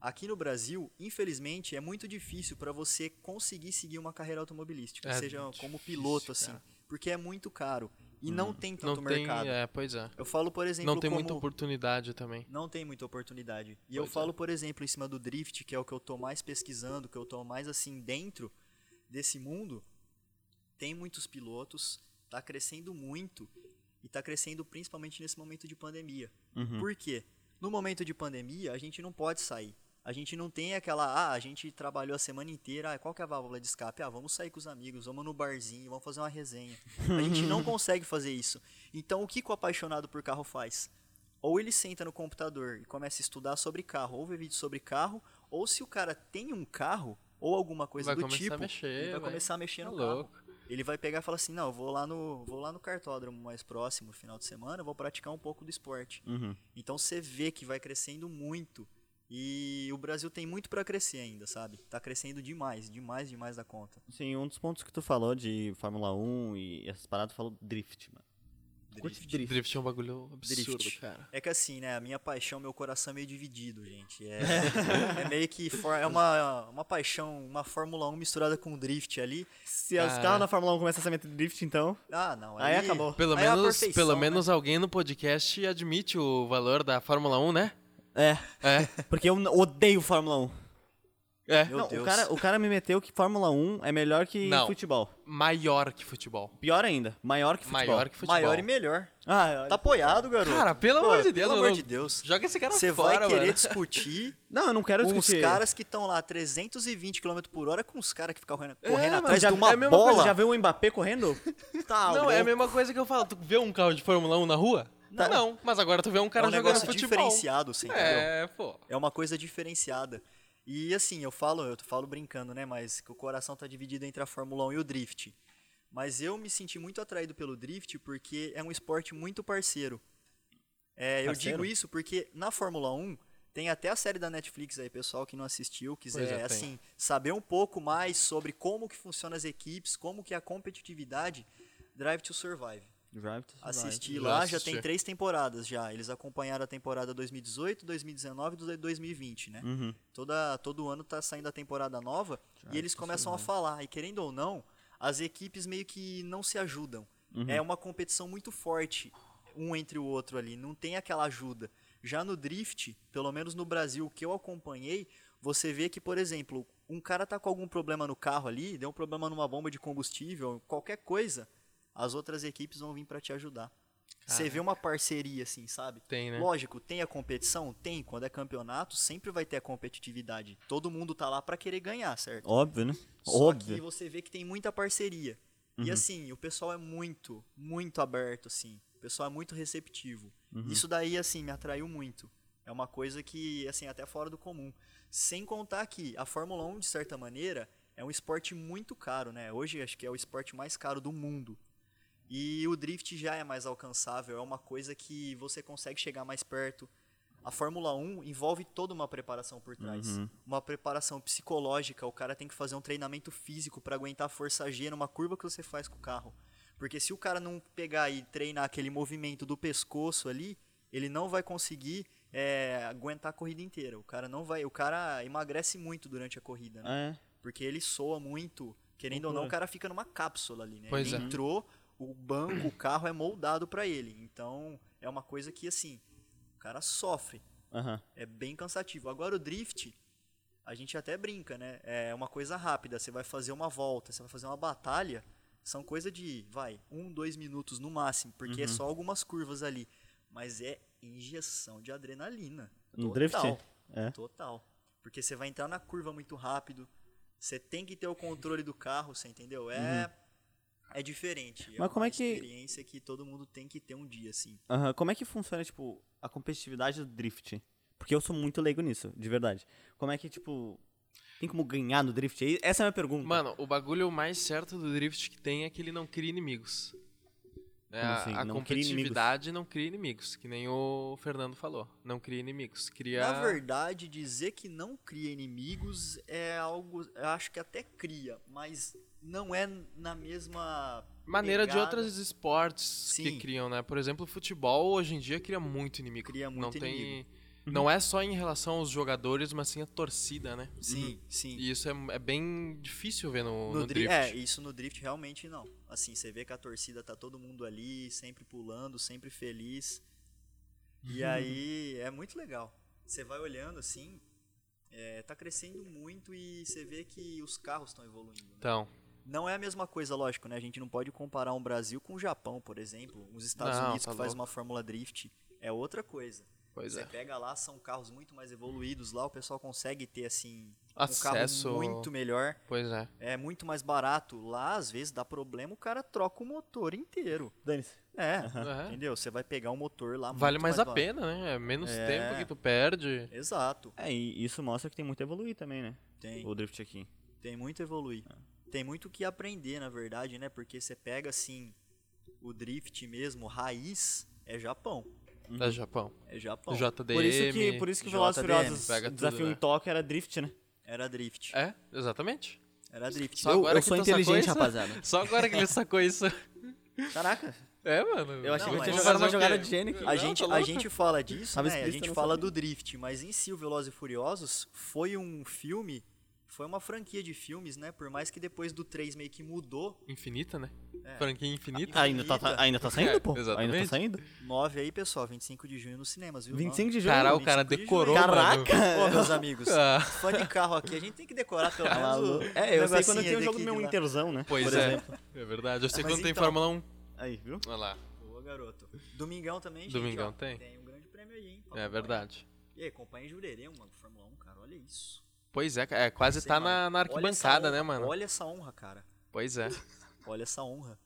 aqui no Brasil, infelizmente, é muito difícil para você conseguir seguir uma carreira automobilística, É seja difícil, como piloto assim, cara. porque é muito caro e não tem Não tanto tem, mercado. é, pois é. Eu falo, por exemplo, Não tem como... muita oportunidade também. Não tem muita oportunidade. E eu Pois é. falo, por exemplo, em cima do drift, que é o que eu tô mais pesquisando, que eu tô mais assim dentro desse mundo, tem muitos pilotos, tá crescendo muito e tá crescendo principalmente nesse momento de pandemia. Uhum. Por quê? No momento de pandemia, a gente não pode sair. A gente não tem aquela, ah, a gente trabalhou a semana inteira, ah, qual que é a válvula de escape? Ah, vamos sair com os amigos, vamos no barzinho, vamos fazer uma resenha. A gente não consegue fazer isso. Então, o que, o apaixonado por carro faz? Ou ele senta no computador e começa a estudar sobre carro, ou ver vídeo sobre carro, ou se o cara tem um carro, ou alguma coisa Vai do tipo, mexer, ele vai vai- começar a mexer no carro. Ele vai pegar e falar assim, não, eu vou lá no, vou lá no cartódromo mais próximo, final de semana, vou praticar um pouco do esporte. Uhum. Então você vê que vai crescendo muito. E o Brasil tem muito pra crescer ainda, sabe? Tá crescendo demais, demais, demais da conta. Sim, um dos pontos que tu falou de Fórmula 1 e essas paradas, tu falou drift, mano. Curte Drift. drift. Drift é um bagulho absurdo, Drift. cara. É que assim, né? A minha paixão, meu coração é meio dividido, gente. É, é meio que. for- É uma, uma paixão, uma Fórmula 1 misturada com drift ali. Se os Cara. carros da Fórmula 1 começam a meter drift, então. Ah, não. Aí acabou. Pelo aí é menos, perfeição, pelo né? menos alguém no podcast admite o valor da Fórmula 1, né? É, É, porque eu odeio Fórmula 1. É. Meu não, o Deus. cara, o cara me meteu que Fórmula 1 é melhor que Não. futebol. Maior que futebol. Pior ainda, maior que futebol. Maior que futebol. Maior e melhor. Ah, Tá apoiado, garoto. Cara, pelo Pô, amor de Deus, Pelo amor mano. de Deus. Joga esse cara Você fora, vai querer mano. discutir Não, eu não quero com os discutir. caras que estão lá 320 km por hora com os caras que ficam correndo, É, correndo mas atrás já, de uma é a mesma bola. coisa, já viu o Mbappé correndo? Tá, Não, é a louco. mesma coisa que eu falo. Tu vê um carro de Fórmula 1 na rua? Não. Não, mas agora tu vê um cara é um jogando negócio futebol. diferenciado, você entendeu? É, pô. É uma coisa diferenciada. E assim, eu falo, eu falo brincando, né, mas que o coração tá dividido entre a Fórmula 1 e o drift. Mas eu me senti muito atraído pelo drift porque é um esporte muito parceiro. É, eu Parceiro? digo isso porque na Fórmula 1 tem até a série da Netflix aí, pessoal que não assistiu, quiser é, tem. assim, saber um pouco mais sobre como que funcionam as equipes, como que é a competitividade, Drive to Survive. Drive to Survive. Assisti Já lá, já assisti. tem três temporadas já. Eles acompanharam a temporada 2018, 2019 e 2020, né? Uhum. Toda, todo ano tá saindo a temporada nova e eles começam a falar. E querendo ou não, as equipes meio que não se ajudam. É uma competição muito forte um entre o outro ali. Não tem aquela ajuda. Já no drift, pelo menos no Brasil, que eu acompanhei, você vê que, por exemplo, um cara tá com algum problema no carro ali, deu um problema numa bomba de combustível, qualquer coisa, as outras equipes vão vir para te ajudar. Você vê uma parceria assim, sabe? Tem, né? Lógico, tem a competição? Tem. Quando é campeonato, sempre vai ter a competitividade. Todo mundo tá lá pra querer ganhar, certo? Óbvio, né? Só Óbvio. que você vê que tem muita parceria. Uhum. E assim, o pessoal é muito, muito aberto, assim. O pessoal é muito receptivo. Uhum. Isso daí, assim, me atraiu muito. É uma coisa que, assim, até fora do comum. Sem contar que a Fórmula 1, de certa maneira, é um esporte muito caro, né? Hoje acho que é o esporte mais caro do mundo. E o drift já é mais alcançável, é uma coisa que você consegue chegar mais perto. A Fórmula 1 envolve toda uma preparação por trás. Uhum. Uma preparação psicológica, o cara tem que fazer um treinamento físico para aguentar a força G numa curva que você faz com o carro. Porque se o cara não pegar e treinar aquele movimento do pescoço ali, ele não vai conseguir é, aguentar a corrida inteira. O cara não vai, o cara emagrece muito durante a corrida, né? É. Porque ele soa muito, querendo ou não, o cara fica numa cápsula ali, né? Pois ele é. entrou, o banco, o carro é moldado pra ele. Então, é uma coisa que, assim, o cara sofre. Aham. É bem cansativo. Agora, o drift, a gente até brinca, né? É uma coisa rápida. Você vai fazer uma volta, você vai fazer uma batalha. São coisa de, vai, um, dois minutos no máximo, porque é só algumas curvas ali. Mas é injeção de adrenalina. No Total. drift? É. Total. Porque você vai entrar na curva muito rápido. Você tem que ter o controle do carro, você entendeu? É, é diferente. Uhum. Mas como uma é que- experiência que todo mundo tem que ter um dia, assim. Aham. Como é que funciona, tipo, a competitividade do drift? Porque eu sou muito leigo nisso, de verdade. Como é que, tipo, tem como ganhar no drift? aí? Essa é a minha pergunta. Mano, o bagulho mais certo do drift que tem é que ele não cria inimigos. É, assim? a Não cria competitividade não cria inimigos, que nem o Fernando falou. Não cria inimigos. Cria. Na verdade, dizer que não cria inimigos é algo. Eu acho que até cria, mas não é na mesma. Maneira de pegada. outros esportes que Sim. criam, né? Por exemplo, o futebol hoje em dia cria muito inimigo. Cria não muito tem, inimigo. Não é só em relação aos jogadores, mas sim a torcida, né? Sim, sim. E isso é, é bem difícil ver no, No no dri- drift. É, isso no drift realmente não. Assim, você vê que a torcida tá todo mundo ali, sempre pulando, sempre feliz. E aí é muito legal. Você vai olhando assim, é, tá crescendo muito e você vê que os carros estão evoluindo. né? Não é a mesma coisa, lógico, né? A gente não pode comparar um Brasil com o Japão, por exemplo. Os Estados Não, Unidos tá que faz uma Fórmula Drift é outra coisa. pois Você é. pega lá, são carros muito mais evoluídos. Lá o pessoal consegue ter, assim, Acesso- um carro muito melhor. Pois é. É muito mais barato. Lá, às vezes, dá problema, o cara troca o motor inteiro. Dane-se. É, Aham. entendeu? Você vai pegar um motor lá Vale muito mais a barato. pena, né? É menos É. tempo que tu perde. Exato. É, e isso mostra que tem muito a evoluir também, né? Tem, O drift aqui. tem muito a evoluir. Tem muito o que aprender, na verdade, né? Porque você pega, assim, o drift mesmo, raiz, é Japão. É Japão. É Japão. JDM. Por isso que, por isso que o Velozes e JDM, Furiosos, pega o tudo, desafio né? em Tóquio era drift, né? Era drift. É, exatamente. Era drift. Só eu agora eu que sou inteligente, rapaziada. Só agora que ele sacou isso. Caraca, É, mano. eu achei Não, que tinha jogado uma jogada de gênio aqui. A, Não, gente, tá a gente fala disso, né? A gente fala sabia. do drift, mas em si o Velozes e Furiosos foi um filme, foi uma franquia de filmes, né? Por mais que depois do 3 meio que mudou, Infinita, né? É. Franquia infinita. Ah, ainda, tá, tá- ainda tá saindo, É, pô? Ainda exatamente. tá saindo? 9 aí, pessoal, 25 de junho nos cinemas, viu? 25 de junho. Cara, o 25 cara de decorou, mano. Caraca! Ô, meus amigos, Ah. fã de carro aqui, a gente tem que decorar pelo Tá menos o. É, eu sei quando tem o jogo do meu de. Interzão, né? Pois Por é. exemplo. É verdade. Eu sei Mas quando tem então- Fórmula 1. Aí, viu? Olha lá. Boa, garoto. Domingão também, gente, Domingão ó, tem. Tem um grande prêmio aí, hein? É verdade. E aí, acompanha em Jurerê, mano, Fórmula 1, cara, olha isso. Pois é, é quase Sei, tá mano. na, na arquibancada, honra, né, mano? Olha essa honra, cara. Pois é. Olha essa honra.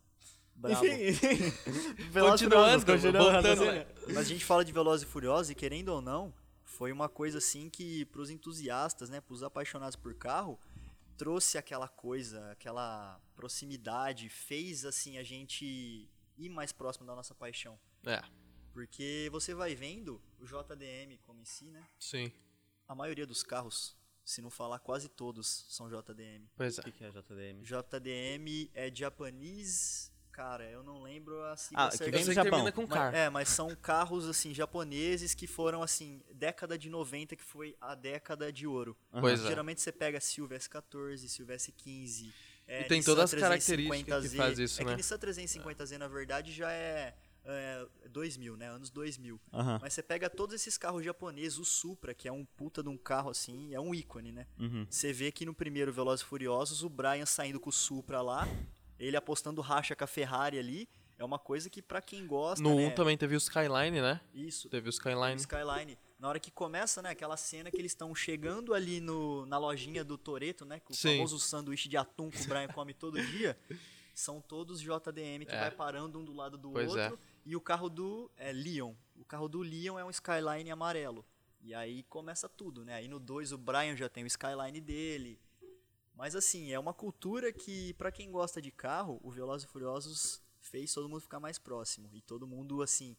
Bravo. Enfim, Continuando, continuando voltando. raciocínio. Mas a gente fala de Velozes e Furiosos e querendo ou não, foi uma coisa assim que pros entusiastas, né, pros apaixonados por carro, trouxe aquela coisa, aquela proximidade, fez assim a gente ir mais próximo da nossa paixão. É, Porque você vai vendo o JDM como em si, né? sim. A maioria dos carros, se não falar quase todos, são JDM. Pois é. O que que é JDM? JDM é japonês, cara, eu não lembro a sigla Ah, que certa. vem do Japão. termina com Mas- é, mas são carros assim japoneses que foram assim década de 90 que foi a década de ouro. Pois é. Geralmente você pega Silvia S14, Silvia S15. é, E tem Nissan todas as características que 350Z. faz isso, é né? que Nissan 350Z na verdade já é, é 2000, né? Anos 2000. Aham. Mas você pega todos esses carros japoneses, o Supra, que é um puta de um carro assim, é um ícone, né? Uhum. Você vê que no primeiro Velozes e Furiosos, o Brian saindo com o Supra lá, ele apostando racha com a Ferrari ali, é uma coisa que pra quem gosta, No 1 né? também teve o Skyline, né? Isso, Teve o o Skyline. Skyline. Na hora que começa, né, aquela cena que eles estão chegando ali no, na lojinha do Toreto, né, com o Sim. famoso sanduíche de atum que o Brian come todo dia, são todos JDM que É. vai parando um do lado do Pois é. E o carro do é, Leon. O carro do Leon é um Skyline amarelo. E aí começa tudo, né? Aí no 2 o Brian já tem o Skyline dele. Mas assim, é uma cultura que, pra quem gosta de carro, o Velozes e Furiosos fez todo mundo ficar mais próximo. E todo mundo, assim,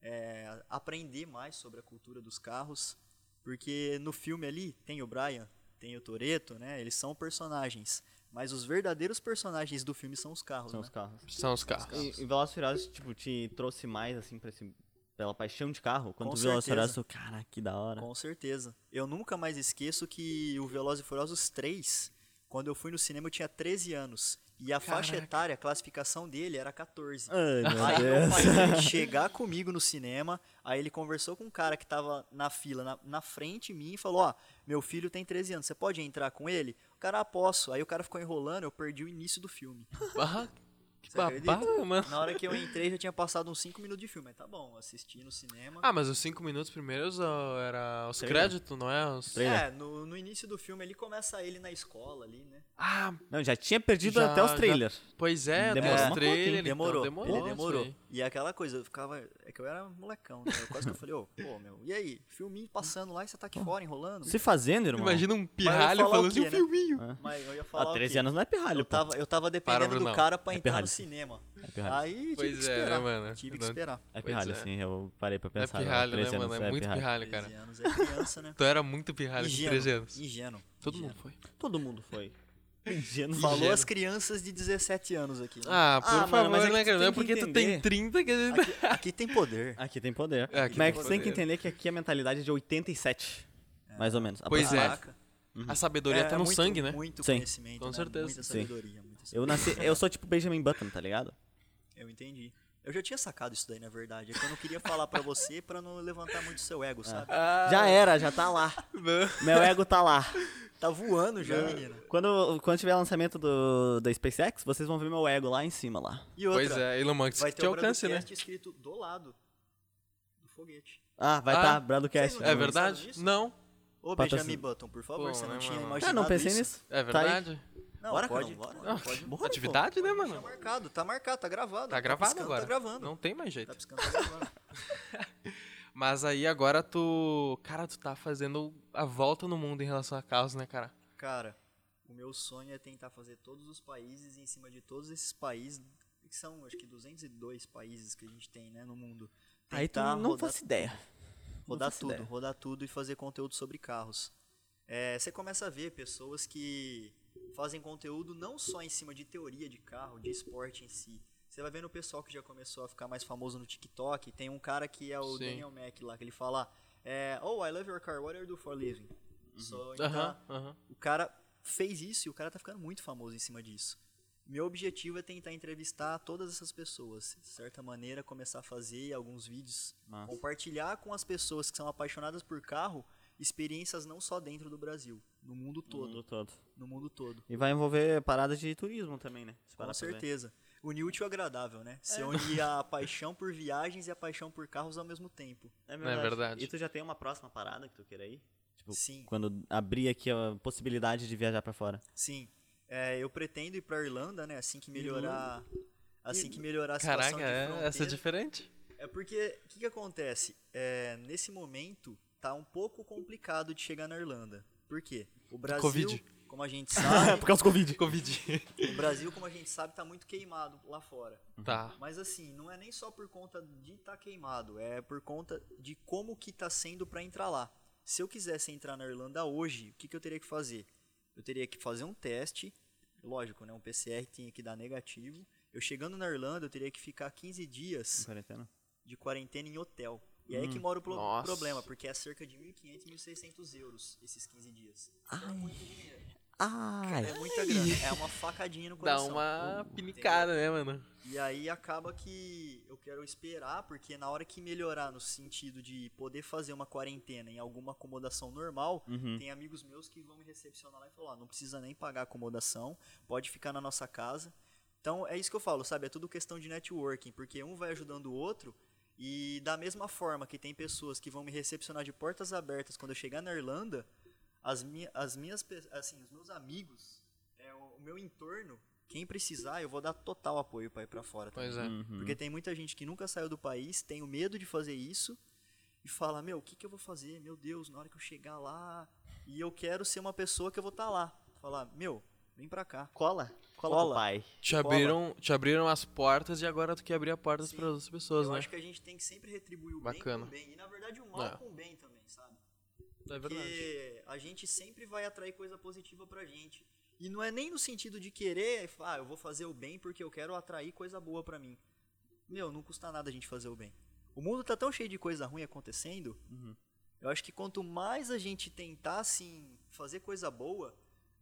é, aprender mais sobre a cultura dos carros. Porque no filme ali tem o Brian, tem o Toreto, né? Eles são personagens. Mas os verdadeiros personagens do filme são os carros, São né? os carros. São os carros. E, e Velozes e Furiosos, tipo, te trouxe mais, assim, pra esse, pela paixão de carro? Quando Com tu viu Velozes e Furiosos, certeza. tu, cara, que da hora. Com certeza. Eu nunca mais esqueço que o Velozes e Furiosos 3 Quando eu fui no cinema eu tinha 13 anos. E a faixa Caraca. etária, a classificação dele era 14. Ai, meu Aí meu Deus. pai teve que chegar comigo no cinema, aí ele conversou com um cara que tava na fila, na, na frente de mim, e falou, ó, meu filho tem 13 anos, você pode entrar com ele? Cara, ah, posso. Aí o cara ficou enrolando, eu perdi o início do filme. Ah, que babaca, mano. Na hora que eu entrei, já tinha passado uns 5 minutos de filme. Mas tá bom, assisti no cinema. Ah, mas os cinco minutos primeiros era os Trailer. créditos, não é? Os... É, no, no início do filme ele começa ele na escola ali, né? Ah, Não, já tinha perdido Já- até os já- trailers. pois é, Demorou trailers, então demorou, demorou. ele demorou. E aquela coisa, eu ficava. É que eu era molecão, né? Eu quase que eu falei, ô, pô, meu, e aí? Filminho passando lá e você tá aqui fora enrolando? Se fazendo, irmão. Imagina um pirralho falando assim, um né? filminho. Mas eu ia falar. Ah, o 13 quê? anos não é pirralho, Eu pô. tava, eu tava dependendo do cara pra É entrar pirralho. no cinema. É pirralho. Aí tive Pois que é, esperar. né, mano? Tive que esperar. É pirralho, é. sim. Eu parei pra É pensar. pirralho, né, 13 mano? anos É muito pirralho, 13 cara. anos é criança, né? Tu era muito pirralho com 13 anos. Ingênuo. Todo ingênuo. mundo foi. Todo mundo foi. Ingênuo. Falou Ingênuo. as crianças de 17 anos aqui. né? Ah, por Ah, mano, favor, mas é que né, cara? Não é que porque tu tem entender. 30 que... Aqui, aqui tem poder. Aqui tem poder. É, aqui Mas é tem que você tem que poder. entender que aqui a mentalidade é de 87. Mais ou menos. Pois é. Caraca. A sabedoria tá no muito, sangue, né? Muito Sim. conhecimento, Com né? certeza. Muita Sim. sabedoria. Muita Eu nasci. Eu sou tipo Benjamin Button, tá ligado? Eu entendi. Eu já tinha sacado isso daí, na verdade. É que eu não queria falar pra você pra não levantar muito seu ego, sabe? Ah, Já era, já tá lá. não. Meu ego tá lá. Tá voando já, menina. Quando, quando tiver lançamento do, da SpaceX, vocês vão ver meu ego lá em cima lá. E outra, Pois é, Elon Musk vai que ter alcance, né? Escrito do lado do foguete. Ah, vai Ah, tá, Bradocast. É não verdade? Não. Ô. Benjamin Button, por favor, Pô, você não né, tinha mano? imaginado Ah, não pensei isso? nisso. É Tá verdade? Não, Bora, pode, Carol, bora. Não, pode. Bora, pô. Atividade, né, Tá mano? marcado, tá marcado, tá gravado. Tá gravado piscando, agora. Tá gravando. Não tem mais jeito. Tá piscando, tá gravando. Mas aí agora tu. Cara, tu tá fazendo a volta no mundo em relação a carros, né, cara? Cara, o meu sonho é tentar fazer todos os países e em cima de todos esses países, que são acho que 202 países que a gente tem, né, no mundo. Aí tu tentar não rodar faço ideia. rodar tudo, ideia. rodar tudo e fazer conteúdo sobre carros. É, você começa a ver pessoas que fazem conteúdo não só em cima de teoria de carro, de esporte em si. Você vai vendo o pessoal que já começou a ficar mais famoso no TikTok. Tem um cara que é o Sim. Daniel Mack lá, que ele fala: é, Oh, I love your car, what do you do for a living? So, então, o cara fez isso e o cara tá ficando muito famoso em cima disso. Meu objetivo é tentar entrevistar todas essas pessoas, de certa maneira começar a fazer alguns vídeos, Massa. compartilhar com as pessoas que são apaixonadas por carro experiências não só dentro do Brasil, no mundo No todo, mundo todo. no mundo todo. E vai envolver paradas de turismo também, né? Com certeza. Unir útil ao agradável, né? Se É. unir a paixão por viagens e a paixão por carros ao mesmo tempo. É verdade. verdade. E tu já tem uma próxima parada que tu queira ir? Tipo, Sim. quando abrir aqui a possibilidade de viajar pra fora. Sim. É, eu pretendo ir pra Irlanda, né? Assim que melhorar. Assim que melhorar a Caraca, situação de é, fronteira. essa é diferente. É porque, o que, que acontece? É, nesse momento, tá um pouco complicado de chegar na Irlanda. Por quê? O Brasil, Covid. como a gente sabe, Por causa do Covid. Covid. o Brasil, como a gente sabe, tá muito queimado lá fora. tá. Mas assim, não é nem só por conta de estar queimado, é por conta de como que tá sendo para entrar lá. Se eu quisesse entrar na Irlanda hoje, o que, que eu teria que fazer? Eu teria que fazer um teste, lógico, né? Um PCR tinha que dar negativo. Eu chegando na Irlanda, eu teria que ficar 15 dias Quarentena. de quarentena em hotel. E aí que mora o pro- nossa. problema, porque é cerca de 1.500, 1.600 euros esses 15 dias. É muito dinheiro. Ai. É muita grana. É uma facadinha no Dá coração. uma pinicada, né, mano? E aí acaba que eu quero esperar, porque na hora que melhorar no sentido de poder fazer uma quarentena em alguma acomodação normal, Uhum. tem amigos meus que vão me recepcionar lá e falar, "Ó, não precisa nem pagar acomodação, pode ficar na nossa casa. Então é isso que eu falo, sabe? É tudo questão de networking, porque um vai ajudando o outro e da mesma forma que tem pessoas que vão me recepcionar de portas abertas quando eu chegar na Irlanda, as, mi as minhas, pe- assim, os meus amigos, é, o, meu entorno, quem precisar, eu vou dar total apoio para ir para fora. também. Pois é. Uhum. Porque tem muita gente que nunca saiu do país, tem o medo de fazer isso e fala: Meu, o que, que eu vou fazer? Meu Deus, na hora que eu chegar lá. E eu quero ser uma pessoa que eu vou estar lá. Falar: Meu, vem pra cá. Cola? Cola, Cola. pai. Te abriram, te abriram as portas e agora tu quer abrir as portas para outras pessoas, eu né? acho que a gente tem que sempre retribuir o Bacana. bem com o bem. E na verdade o mal É. com o bem também, sabe? É verdade. Porque a gente sempre vai atrair coisa positiva pra gente. E não é nem no sentido de querer, ah, eu vou fazer o bem porque eu quero atrair coisa boa pra mim. Meu, não custa nada a gente fazer o bem. O mundo tá tão cheio de coisa ruim acontecendo. Uhum. Eu acho que quanto mais a gente tentar, assim, fazer coisa boa,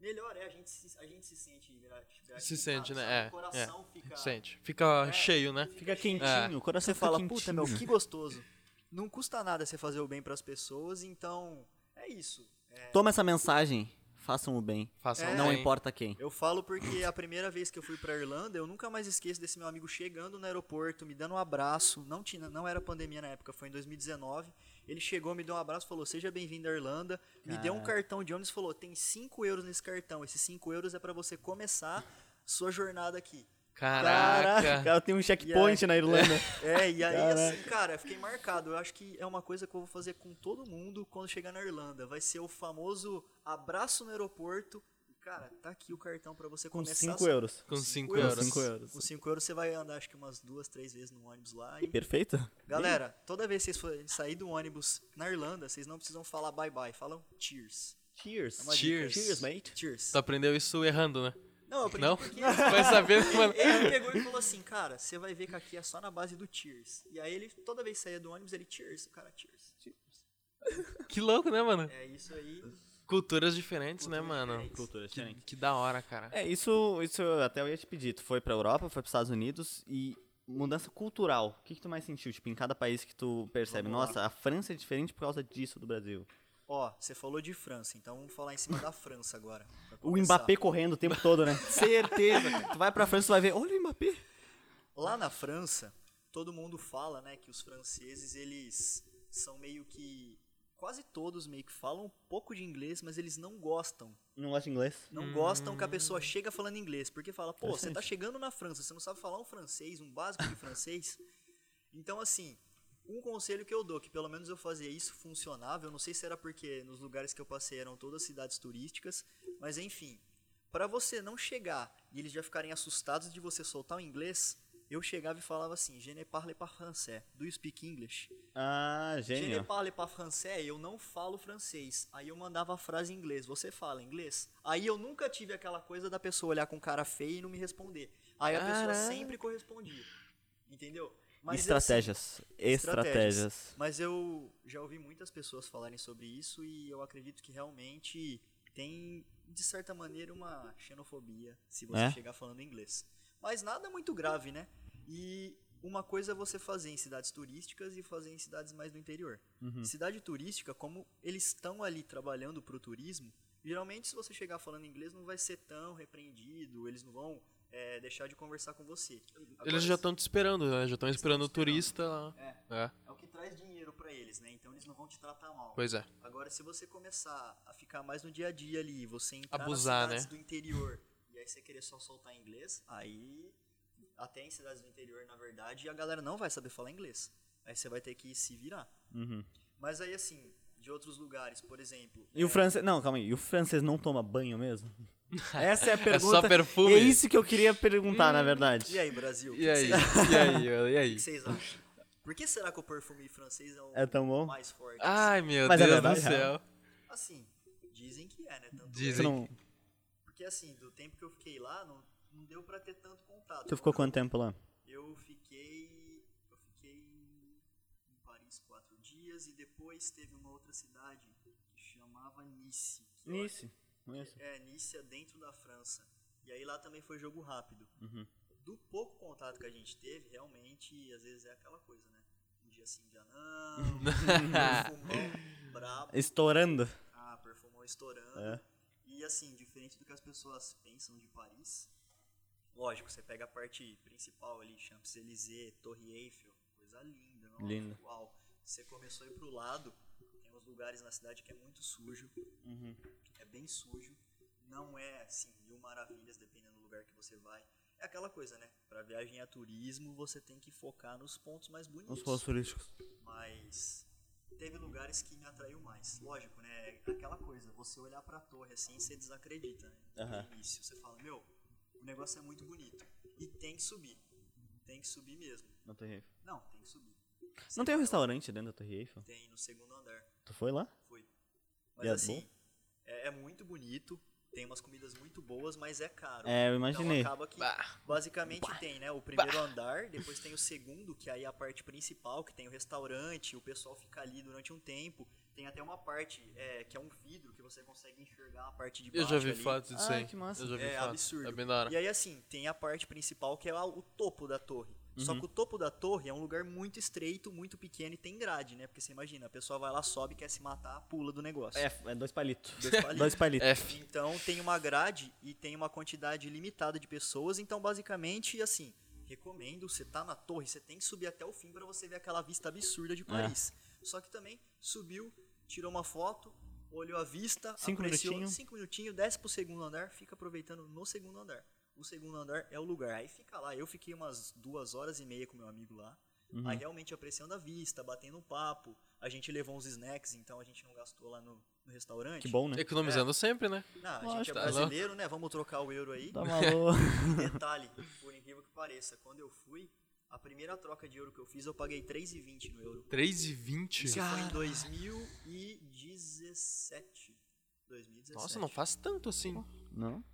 melhor é, a gente se, a gente se sente gratificado. Se sente, né? sabe? É, O coração fica... Sente. Fica É. cheio, né? Fica quentinho, o coração Você fala, fica puta, meu, quentinho. que gostoso. Não custa nada você fazer o bem pras pessoas, então é isso. Toma essa mensagem, façam o bem. Façam É. Não bem. importa quem. Eu falo porque a primeira vez que eu fui pra Irlanda, eu nunca mais esqueço desse meu amigo chegando no aeroporto, me dando um abraço. Não tinha, não era pandemia na época, foi em 2019. Ele chegou, me deu um abraço, falou: "Seja bem-vindo à Irlanda". Me deu um Caraca. cartão de ônibus, e falou: "Tem 5 euros nesse cartão. Esses 5 euros é pra você começar sua jornada aqui". Caraca. cara tem um checkpoint na Irlanda. É, e aí, Caraca. assim, cara, eu fiquei marcado. Eu acho que é uma coisa que eu vou fazer com todo mundo quando chegar na Irlanda. Vai ser o famoso abraço no aeroporto. Cara, tá aqui o cartão pra você Com começar. 5 sua- euros. Com cinco 5 euros. euros. Cinco euros. Com 5 euros você vai andar, acho que umas duas, três vezes no ônibus lá. E, Perfeito. galera, toda vez que vocês forem sair do ônibus na Irlanda, vocês não precisam falar bye bye, falam cheers. Cheers. É uma dica. Cheers. Cheers, mate. Cheers. Tu aprendeu isso errando, né? Não, eu aprendi Não? porque Vai saber, mano. ele pegou e falou assim, cara, você vai ver que aqui é só na base do cheers. E aí ele, toda vez que saía do ônibus, ele cheers, o cara cheers. Que louco, né, mano? É isso aí. Culturas diferentes, né, Culturas mano? diferentes. Cultura Que, diferente. que da hora, cara. É, isso, isso eu até eu ia te pedir. Tu foi pra Europa, foi pros Estados Unidos e mudança cultural. O que, que tu mais sentiu? Tipo, em cada país que tu percebe, Vamos lá. nossa, a França é diferente por causa disso do Brasil. Ó, você falou de França, então vamos falar em cima da França agora. O. Mbappé correndo o tempo todo, né? Certeza. Tu vai pra França, tu vai ver, olha o Mbappé. Lá na França, todo mundo fala, né, que os franceses, eles são meio que... Quase todos meio que falam um pouco de inglês, mas eles não gostam. Não gosta de inglês? Não gostam que a pessoa chega falando inglês. Porque fala, pô, você tá chegando na França, você não sabe falar um francês, um básico de francês. Então, assim, um conselho que eu dou, que pelo menos eu fazia isso, funcionava. Eu não sei se era porque nos lugares que eu passei eram todas cidades turísticas, mas enfim. Pra você não chegar e eles já ficarem assustados de você soltar o inglês, eu chegava e falava assim: Je ne parle pas français. Do you speak English? Ah, Je ne gênio. parle pas français, eu não falo francês. Aí eu mandava a frase em inglês, você fala inglês? Aí eu nunca tive aquela coisa da pessoa olhar com cara feia e não me responder. Aí a pessoa sempre correspondia. Entendeu? Mas, Estratégias. assim, Estratégias. Mas eu já ouvi muitas pessoas falarem sobre isso e eu acredito que realmente tem, de certa maneira, uma xenofobia se você É? chegar falando inglês. Mas nada muito grave, né? E uma coisa é você fazer em cidades turísticas e fazer em cidades mais do interior. Uhum. Cidade turística, como eles estão ali trabalhando para o turismo, geralmente se você chegar falando inglês não vai ser tão repreendido, eles não vão é, deixar de conversar com você. Agora, Eles já estão te esperando, né? Já estão esperando o turista lá. É, É, é o que traz dinheiro para eles, né? Então eles não vão te tratar mal. pois é. Agora, se você começar a ficar mais no dia a dia ali, você entrar Abusar, nas cidades né? do interior, e aí você querer só soltar inglês, aí até em cidades do interior, na verdade, a galera não vai saber falar inglês. Aí você vai ter que se virar. Uhum. Mas aí, assim, de outros lugares, por exemplo... E o francês. Não, calma aí. E o francês não toma banho mesmo? Essa é a É pergunta. só perfume. É isso que eu queria perguntar, na verdade. E aí, Brasil? o E aí? E aí? E O aí? que vocês acham? Por que será que o perfume francês é o É tão bom? mais forte? Ai, meu Mas é Deus verdade, do céu. Assim, dizem que é, né? Tanto Dizem. É-. Porque, assim, do tempo que eu fiquei lá, não, não deu pra ter tanto contato. tu ficou quanto tempo lá? Eu fiquei. Eu fiquei em Paris quatro dias e depois teve uma outra cidade que chamava Nice. que Nice. Acho- É, Nice é dentro da França. E aí lá também foi jogo rápido. Uhum. Do pouco contato que a gente teve, realmente, às vezes é aquela coisa, né? Um dia sim, um dia não. perfumão brabo. Estourando. Ah, perfumão estourando. É. E assim, diferente do que as pessoas pensam de Paris, lógico, você pega a parte principal ali, Champs-Élysées, Torre Eiffel, coisa linda, nossa, Lindo. uau. Você começou a ir pro lado, tem uns lugares na cidade que é muito sujo, Uhum. é bem sujo, não é assim, mil maravilhas, dependendo do lugar que você vai. É aquela coisa, né? Pra viagem a turismo, você tem que focar nos pontos mais bonitos. Os pontos turísticos. Mas teve lugares que me atraiu mais. Lógico, né? Aquela coisa, você olhar pra torre assim, você desacredita, né? No início, você fala, meu, o negócio é muito bonito. E tem que subir. Tem que subir mesmo. Na Torre Eiffel. Não, tem que subir. Não tem um restaurante dentro da Torre Eiffel? Tem no segundo andar. Tu foi lá? Foi. Mas E é assim, é, é muito bonito. Tem umas comidas muito boas, mas é caro. É, eu imaginei. Então acaba que Bah. basicamente tem, né? O primeiro andar, depois tem o segundo, que aí é a parte principal, que tem o restaurante, o pessoal fica ali durante um tempo. Tem até uma parte é, que é um vidro que você consegue enxergar a parte de Eu baixo já vi ali. fotos disso Ah, aí. que massa. Eu já vi É fotos. absurdo. É bem da hora. E aí, assim, tem a parte principal que é o topo da torre. Uhum. Só que o topo da torre é um lugar muito estreito, muito pequeno e tem grade, né? Porque você imagina, a pessoa vai lá, sobe, quer se matar, pula do negócio. É, é dois palitos. Dois palitos. Dois palitos. Então tem uma grade e tem uma quantidade limitada de pessoas. Então, basicamente, assim, recomendo, você tá na torre, você tem que subir até o fim para você ver aquela vista absurda É. de Paris. Só que também subiu, tirou uma foto, olhou a vista, Cinco apreciou, minutinhos. cinco minutinhos, desce pro segundo andar, fica aproveitando no segundo andar. O segundo andar é o lugar. Aí fica lá. Eu fiquei umas duas horas e meia com meu amigo lá. Uhum. Aí realmente apreciando a vista, batendo um papo. A gente levou uns snacks, então a gente não gastou lá no, no restaurante. Que bom, né? Economizando sempre, né? Não, a gente é Tá brasileiro, né? Vamos trocar o euro aí. Tá maluco. Detalhe, por incrível que pareça, quando eu fui, a primeira troca de euro que eu fiz, eu paguei 3,20 no euro. 3,20? Isso foi em 2017. 2017. Nossa, não faz tanto assim. Não?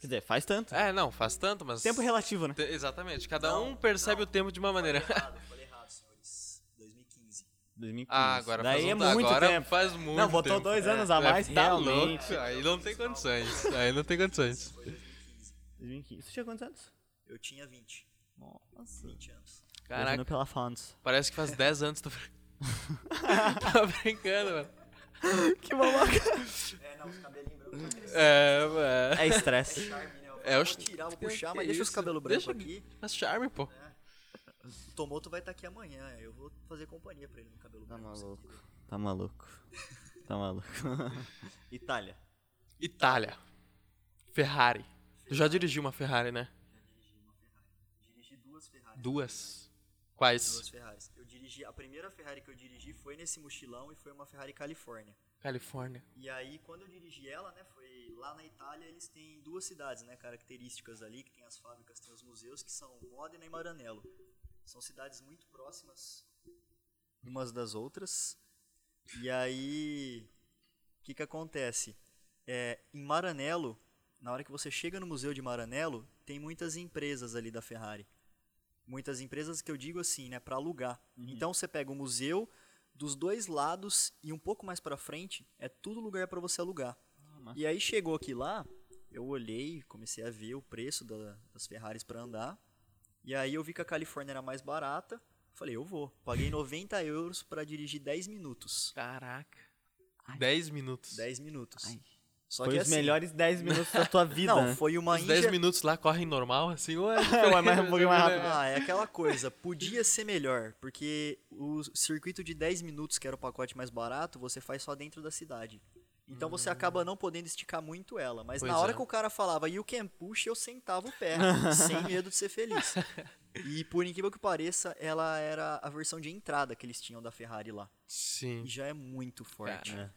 Quer dizer, faz tanto. É, não, faz tanto, mas. Tempo relativo, né? Te- Exatamente. Cada Não, um percebe não. o tempo de uma maneira. Falei errado, falei errado, senhores. 2015. 2015. Ah, agora Daí faz é um, muito agora tempo. faz muito Não, botou tempo. dois É, anos a é, mais, tá realmente. louco. Aí não tem condições. Aí não tem condições. Foi 2015. 2015. Você tinha quantos anos? Eu tinha 20. Nossa. 20 anos. Caraca, pela Fonts. parece que faz 10 anos que tô... tá brincando, mano. Que babaca. É, não, os cabelinhos brancos tá. É, é. É estresse. Charme, né? Eu É, vou o- tirar, vou puxar, mas deixa os cabelos brancos Deixa- aqui. Mas charme, pô. O Tomoto vai estar aqui amanhã. Eu vou fazer companhia pra ele no cabelo Tá branco. maluco. Tá maluco. Tá maluco. Itália. Itália. Ferrari. Tu já dirigiu uma Ferrari, né? Duas. Quais? Duas Ferraris. Eu dirigi, a primeira Ferrari que eu dirigi foi nesse mochilão e foi uma Ferrari Califórnia. Califórnia. E aí, quando eu dirigi ela, né, foi lá na Itália, eles têm duas cidades, né, características ali, que tem as fábricas, tem os museus, que são Modena e Maranello. São cidades muito próximas umas das outras. E aí, o que que acontece? É, em Maranello, na hora que você chega no museu de Maranello, tem muitas empresas ali da Ferrari. Muitas empresas que eu digo assim, né, para alugar. Então você pega o museu dos dois lados e um pouco mais para frente é tudo lugar para você alugar. massa. e aí chegou aqui lá, eu olhei, comecei a ver o preço da- das Ferraris para andar. E aí eu vi que a Califórnia era mais barata. Falei, eu vou. Paguei 90 euros para dirigir 10 minutos. Caraca. 10 minutos. 10 minutos. Ai. Só Foi que os assim, melhores 10 minutos da tua vida, Não, né? foi uma Os 10 Índia- minutos lá correm normal, assim, ou é Ou é mais- um pouquinho mais rápido? Ah, é aquela coisa. Podia ser melhor, porque o circuito de 10 minutos, que era o pacote mais barato, você faz só dentro da cidade. Então você acaba não podendo esticar muito ela. Mas Pois na hora é. que o cara falava you can push, eu sentava o pé, sem medo de ser feliz. E por incrível que pareça, ela era a versão de entrada que eles tinham da Ferrari lá. Sim. E já é muito forte. Cara.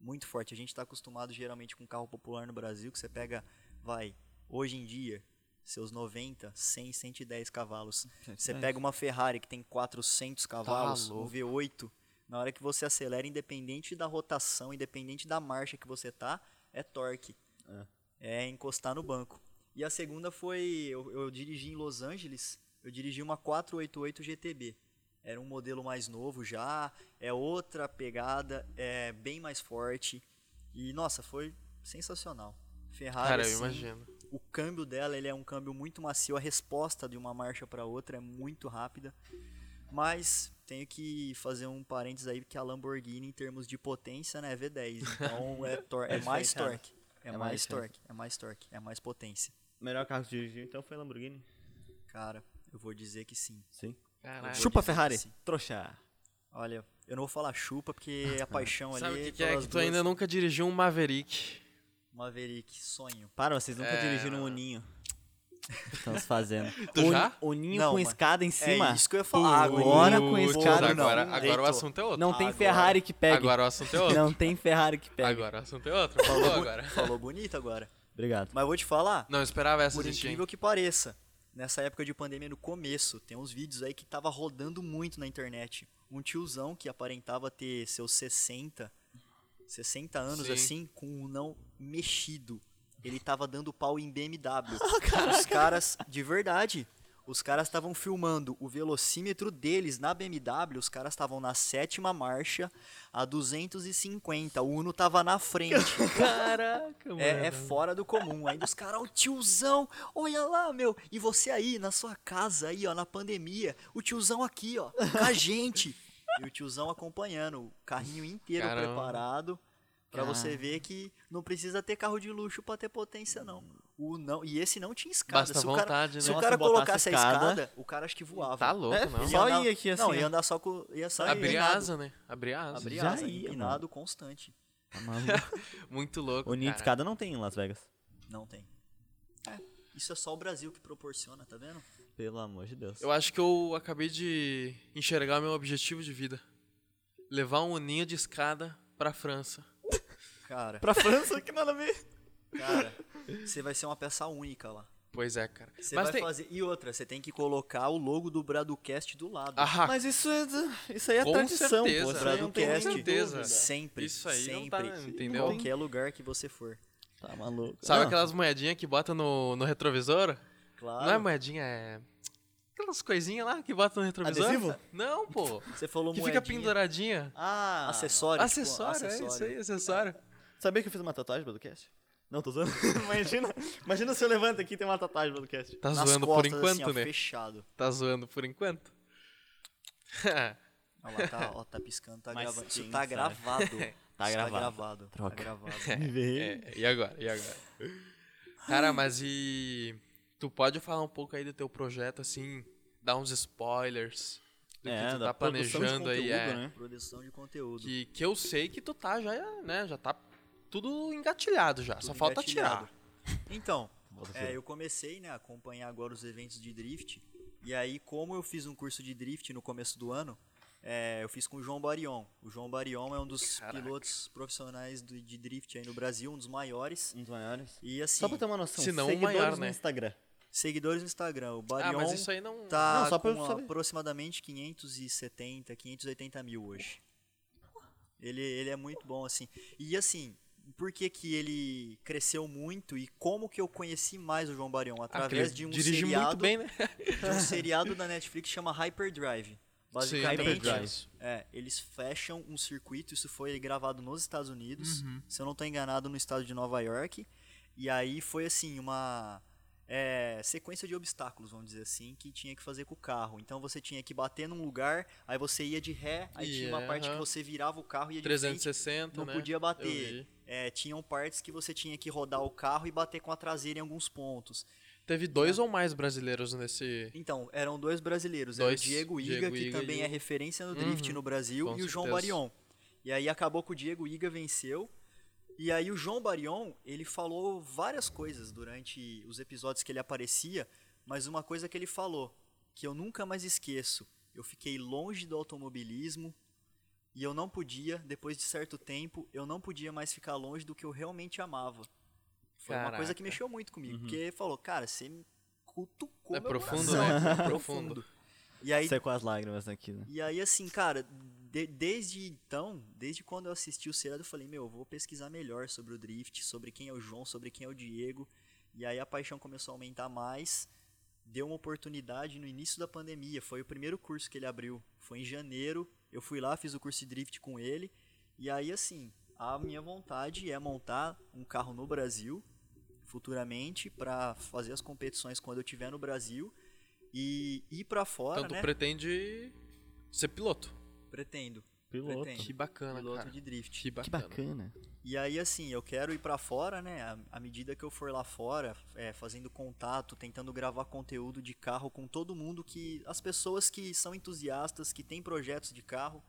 Muito forte. A gente tá acostumado geralmente com carro popular no Brasil, que você pega, vai, hoje em dia, seus 90, 100, 110 cavalos. Você pega uma Ferrari que tem 400 cavalos, um louco. V8, na hora que você acelera, independente da rotação, independente da marcha que você tá, é torque. É, encostar no banco. E a segunda foi, eu, eu dirigi em Los Angeles, eu dirigi uma 488 GTB. Era um modelo mais novo já, é outra pegada, é bem mais forte. E nossa, foi sensacional. Ferrari, Cara, eu assim, imagino. o câmbio dela ele é um câmbio muito macio, a resposta de uma marcha para outra é muito rápida. Mas tenho que fazer um parênteses aí que a Lamborghini em termos de potência, né, é V10. Então é, tor é, É mais torque, é, É mais torque, é mais torque, é mais potência. O melhor carro que dirigiu, então, foi Lamborghini? Cara, eu vou dizer que sim. Sim. Caraca. Chupa Ferrari. que sim. Trouxa. Olha, eu não vou falar chupa porque a paixão ali Sabe o que, que é? Que tu duas- ainda nunca dirigiu um Maverick. Maverick, sonho. Para, vocês nunca É, dirigiram um. Uninho. Estamos fazendo. Tu já? Uninho Não, com mas- escada em cima. É isso que eu ia falar. Agora com cara, agora, não. agora o assunto é outro. Não tem Agora- Ferrari que pegue. Agora o assunto é outro. Não tem Ferrari que pegue. Agora o assunto é outro. Falou agora. Falou bonito agora. Obrigado. Mas vou te falar, Não esperava essa por incrível que pareça, nessa época de pandemia, no começo, tem uns vídeos aí que tava rodando muito na internet. Um tiozão que aparentava ter seus 60, 60 anos Sim. assim, com um não mexido. Ele tava dando pau em BMW. Os caras, de verdade, Os caras estavam filmando o velocímetro deles na BMW, os caras estavam na sétima marcha a 250. O Uno tava na frente. Caraca, mano. É, é fora do comum. Ainda os caras, o tiozão, olha lá, meu. E você aí, na sua casa, aí, ó, na pandemia, o tiozão aqui, ó, com a gente. E o tiozão acompanhando, o carrinho inteiro Caramba. preparado. Pra você ver que não precisa ter carro de luxo pra ter potência, não. O não e esse não tinha escada. Basta se o cara, vontade, se né? o cara colocasse a escada- escada, o cara acho que voava. Tá louco, É, não. Só ia aqui assim, Não, ia andar só com. Ia só Abrir asa, né? Abrir asa. Abrir Já asa, ia, empinado constante. Tá. Muito louco, O ninho de escada não tem em Las Vegas. Não tem. É, isso é só o Brasil que proporciona, tá vendo? Pelo amor de Deus. Eu acho que eu acabei de enxergar meu objetivo de vida. Levar um ninho de escada pra França. Cara, Pra França, que nada a ver. Cara, você vai ser uma peça única lá. Pois é, cara. Você vai tem... fazer. E outra, você tem que colocar o logo do Braducast do lado. Ah, Mas isso é, isso aí é Com tradição, certeza. pô. Braducast. nem certeza. Sempre. Isso aí não sempre. tá, Em entendeu? qualquer lugar que você for. Tá maluco. Sabe Não, aquelas moedinhas que bota no, no retrovisor? Claro. Não é moedinha, é. Aquelas coisinhas lá que bota no retrovisor? Adesivo? Não, pô. Você falou Que fica moedinha. penduradinha. Ah, Acessório. tipo, Acessório, é isso aí, acessório. Sabia que eu fiz uma tatuagem do cast? Não, tô zoando. imagina, imagina se eu levanto aqui e tem uma tatuagem do cast. Tá Nas zoando por costas, enquanto, assim, ó, né? Fechado. Tá zoando por enquanto. Olha lá, tá, ó, tá piscando, tá Mas gravando. Isso quem tá sabe? gravado. Tá Isso gravado. Tá gravado. Troca. Tá gravado. É, e agora? E agora? Cara, mas e. Tu pode falar um pouco aí do teu projeto, assim, dar uns spoilers do É, que tu da tá planejando aí, conteúdo, é. né? Produção de conteúdo. Que, que eu sei que tu tá já, né? Já tá tudo engatilhado já. Tudo só falta engatilhado. tirar. Então, é, eu comecei né, a acompanhar agora os eventos de drift. E aí, como eu fiz um curso de drift no começo do ano, é, eu fiz com o João Barion. O João Barion é um dos Caraca. pilotos profissionais do- de drift aí no Brasil, um dos maiores. Um dos maiores. E assim, Só pra ter uma noção, se não o seguidores maior, no né? Instagram. seguidores no Instagram. O Ah, Barion mas isso aí não. tá Não, com saber. aproximadamente 570, 580 mil hoje. Ele, ele é muito bom, assim. E assim, por que que ele cresceu muito e como que eu conheci mais o João Barion? Ah, Através ele de um seriado, muito bem, né? de um seriado da Netflix que chama Hyperdrive. Basicamente, Hyperdrive. é, eles fecham um circuito, isso foi gravado nos Estados Unidos, Uhum. se eu não estou enganado, no estado de Nova York. E aí foi assim, uma é, sequência de obstáculos, vamos dizer assim, que tinha que fazer com o carro. Então você tinha que bater num lugar, aí você ia de ré, aí tinha uma parte que aham. você virava o carro e ia de frente, 360, não né? podia bater. É, tinham partes que você tinha que rodar o carro e bater com a traseira em alguns pontos. Teve dois ou mais brasileiros nesse. Então, eram dois brasileiros. Dois, era o Diego Iga, Diego que Iga também e é referência no drift Uhum, no Brasil, e o João certeza. Barion. E aí acabou que o Diego Iga venceu. E aí o João Barion, ele falou várias coisas durante os episódios que ele aparecia, mas uma coisa que ele falou, que eu nunca mais esqueço. Eu fiquei longe do automobilismo e eu não podia, depois de certo tempo, eu não podia mais ficar longe do que eu realmente amava. Foi uma coisa que Caraca. mexeu muito comigo, porque ele falou, cara, você me cutucou É meu profundo, coração, né? é Profundo. E aí, Secou as lágrimas aqui, né? e aí assim, cara, de- desde então, desde quando eu assisti o seriado, eu falei, meu, eu vou pesquisar melhor sobre o drift, sobre quem é o João, sobre quem é o Diego. E aí a paixão começou a aumentar mais. Deu uma oportunidade no início da pandemia, foi o primeiro curso que ele abriu. Foi em janeiro, eu fui lá, fiz o curso de drift com ele. E aí assim, a minha vontade é montar um carro no Brasil futuramente para fazer as competições quando eu estiver no Brasil e ir para fora, Então tu né? pretende ser piloto. Pretendo. Piloto. Pretendo. Que bacana, piloto cara. de drift. Que Que bacana. bacana. E aí, assim, eu quero ir pra fora, né? À, à medida que eu for lá fora, é, fazendo contato, tentando gravar conteúdo de carro com todo mundo que. As pessoas que são entusiastas, que têm projetos de carro.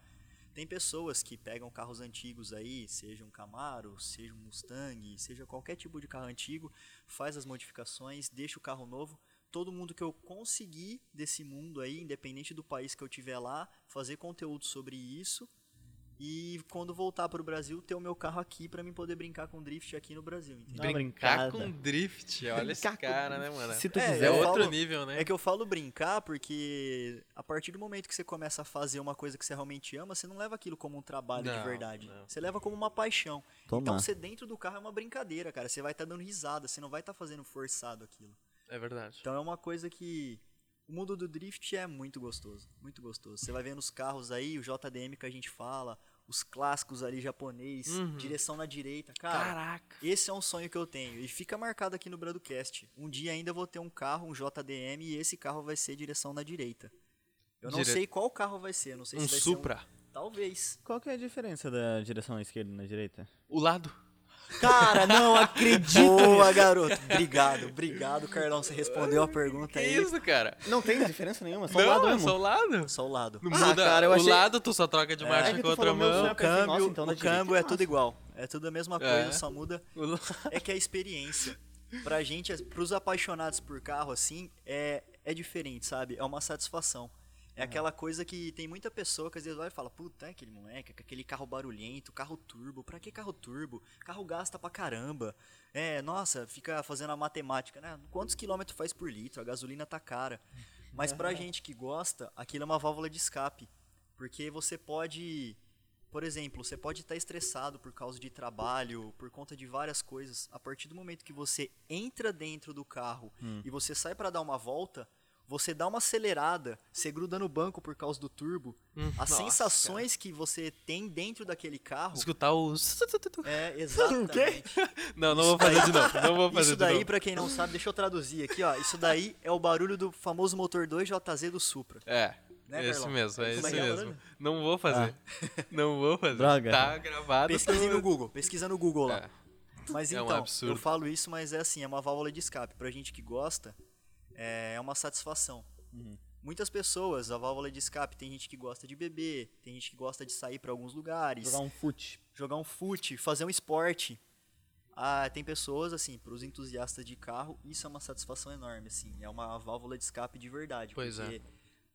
Tem pessoas que pegam carros antigos aí, seja um Camaro, seja um Mustang, seja qualquer tipo de carro antigo, faz as modificações, deixa o carro novo. Todo mundo que eu conseguir desse mundo aí, independente do país que eu tiver lá, fazer conteúdo sobre isso. E quando voltar pro Brasil, ter o meu carro aqui pra mim poder brincar com drift aqui no Brasil, entendeu? Brincar brincada. com drift. Olha esse Brincar cara, né, mano? Se tu É, quiser, É outro falo- nível, né? É que eu falo brincar porque a partir do momento que você começa a fazer uma coisa que você realmente ama, você não leva aquilo como um trabalho de Não, verdade. não. Você leva como uma paixão. Toma. Então você dentro do carro é uma brincadeira, cara. Você vai estar dando risada, você não vai estar fazendo forçado aquilo. É verdade. Então é uma coisa que O mundo do drift é muito gostoso, muito gostoso. Você vai vendo os carros aí, o JDM que a gente fala, os clássicos ali japonês, Uhum. direção na direita. Cara, Caraca. esse é um sonho que eu tenho e fica marcado aqui no Bradocast. Um dia ainda eu vou ter um carro, um JDM e esse carro vai ser direção na direita. Eu não Dire- sei qual carro vai ser, não sei Um se vai Supra. ser um... Talvez. Qual que é a diferença da direção à esquerda e na direita? O lado. Cara, não acredito! Boa, garoto. Obrigado, obrigado, Carlão. Você respondeu a pergunta Que aí. isso, cara? Não tem diferença nenhuma, só o não, lado é mesmo. só o lado. Só o lado. Não Ah, muda. cara, eu o achei- lado tu só troca de marcha É que com tu outra falou meu mão. O pensei, câmbio, nossa, então o câmbio é é massa. tudo igual. É tudo a mesma É. coisa, só muda. É que a experiência. Pra gente, pros apaixonados por carro, assim, é, é diferente, sabe? É uma satisfação. É aquela coisa que tem muita pessoa que às vezes olha e fala, puta, é aquele moleque, com aquele carro barulhento, carro turbo, pra que carro turbo? Carro gasta pra caramba. É, nossa, fica fazendo a matemática, né? Quantos quilômetros faz por litro? A gasolina tá cara. Mas pra gente que gosta, aquilo é uma válvula de escape. Porque você pode, por exemplo, você pode estar estressado por causa de trabalho, por conta de várias coisas. A partir do momento que você entra dentro do carro e você sai para dar uma volta, você dá uma acelerada, você gruda no banco por causa do turbo. Hum, As nossa, sensações que você tem dentro daquele carro Escutar os. é exatamente. Não, não vou fazer de novo. Não vou fazer Isso daí, pra quem não sabe, deixa eu traduzir aqui, ó. Isso daí é o barulho do famoso motor 2JZ do Supra. É. Né, esse mesmo, é Como isso é que é mesmo. Não vou fazer. Não vou fazer. Droga. Tá gravado. Pesquise tu- no Google, pesquisa no Google lá. É. Mas É um então, absurdo. eu falo isso, mas é assim, é uma válvula de escape. Pra gente que gosta, é uma satisfação. Uhum. Muitas pessoas, a válvula de escape, tem gente que gosta de beber, tem gente que gosta de sair pra alguns lugares, Jogar um fute. jogar um fute, fazer um esporte. Ah, tem pessoas, assim, pros entusiastas de carro, isso é uma satisfação enorme, assim. É uma válvula de escape de verdade. Pois é. porque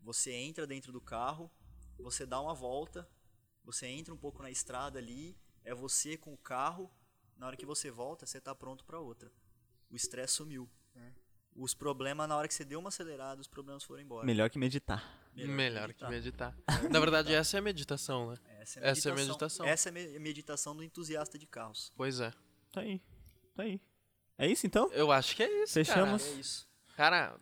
você entra dentro do carro, você dá uma volta, você entra um pouco na estrada ali, é você com o carro, na hora que você volta, você tá pronto pra outra. O estresse sumiu. Os problemas, na hora que você deu uma acelerada, os problemas foram embora. Melhor que meditar. Melhor que meditar. Na verdade, essa é a meditação, né? Essa é a Essa é a meditação. meditação. Essa é a me- meditação do entusiasta de carros. Pois é. Tá aí. Tá aí. É isso então? Eu acho que é isso. Fechamos. É isso. Cara, cara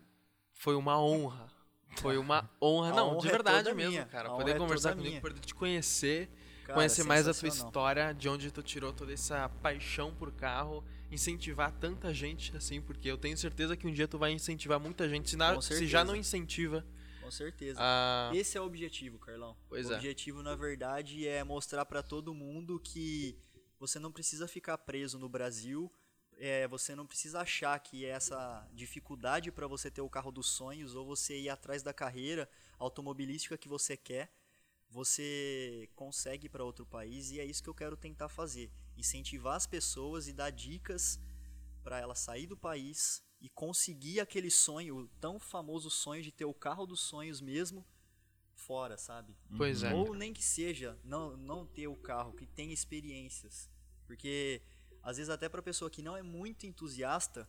foi uma honra. Foi uma honra. A Não, honra de é verdade toda mesmo, minha. cara. A Poder é conversar comigo, minha. poder te conhecer, Cara, conhecer mais a tua história, de onde tu tirou toda essa paixão por carro, incentivar tanta gente assim, porque eu tenho certeza que um dia tu vai incentivar muita gente. Se, na- se já não incentiva Com certeza. a. Esse é o objetivo, Carlão. Pois o é. objetivo, na verdade, é mostrar pra todo mundo que você não precisa ficar preso no Brasil. é, você não precisa achar que essa dificuldade para você ter o carro dos sonhos ou você ir atrás da carreira automobilística que você quer, você consegue para outro país e é isso que eu quero tentar fazer, incentivar as pessoas e dar dicas para ela sair do país e conseguir aquele sonho, o tão famoso sonho de ter o carro dos sonhos mesmo fora, sabe? Pois é. Ou nem que seja não, não ter o carro, que tenha experiências. Porque às vezes até pra pessoa que não é muito entusiasta,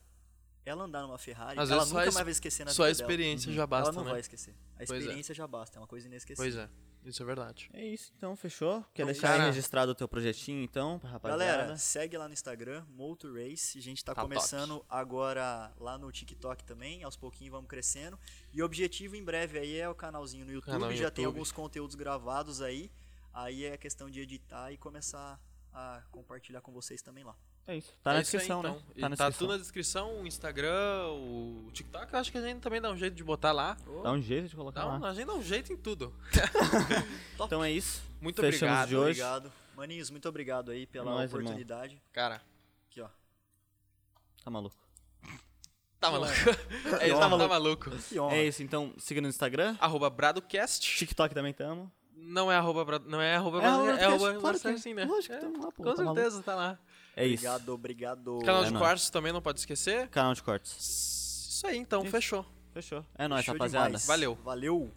ela andar numa Ferrari, Às ela nunca mais vai esquecer na Só a vida dela. experiência já Ela basta, não né? vai esquecer. A Pois é. experiência já basta, é uma coisa inesquecível. Pois é. Isso é verdade. É isso, então, fechou? Quer Então, deixar cara- aí registrado o teu projetinho, então, rapaziada? Galera, segue lá no Instagram, Motor Race. A gente tá, Tá começando agora lá no TikTok também, aos pouquinhos vamos crescendo. E o objetivo em breve aí é o canalzinho no YouTube, Canal já tem alguns conteúdos gravados aí. Aí é questão de editar e começar a compartilhar com vocês também lá. É isso. Tá É na isso aí, descrição, então. né? Tá na tá descrição. tudo na descrição, o Instagram, o TikTok, eu acho que a gente também dá um jeito de botar lá. Dá um jeito de colocar Dá um- lá. a gente dá um jeito em tudo. Então é isso. Muito Fechamos obrigado. de hoje. Obrigado. Maninhos, muito obrigado aí pela Nós, irmão. oportunidade. Cara, Aqui, ó. Tá maluco. tá maluco. É, Que tá, tá maluco. É isso, então, siga no Instagram. Arroba BradoCast. TikTok também tamo. Não é arroba Brado, não é arroba É Brado, arroba é arroba Brado, claro que é. assim, né? Lógico que É, tamo lá, pô, Com tá maluco. certeza, tá lá. É isso. Obrigado, obrigado. Canal É de nóis. cortes também, não pode esquecer. Canal de cortes. Isso aí, então, Isso. fechou. Fechou. É nóis, rapaziada. demais. Valeu. Valeu.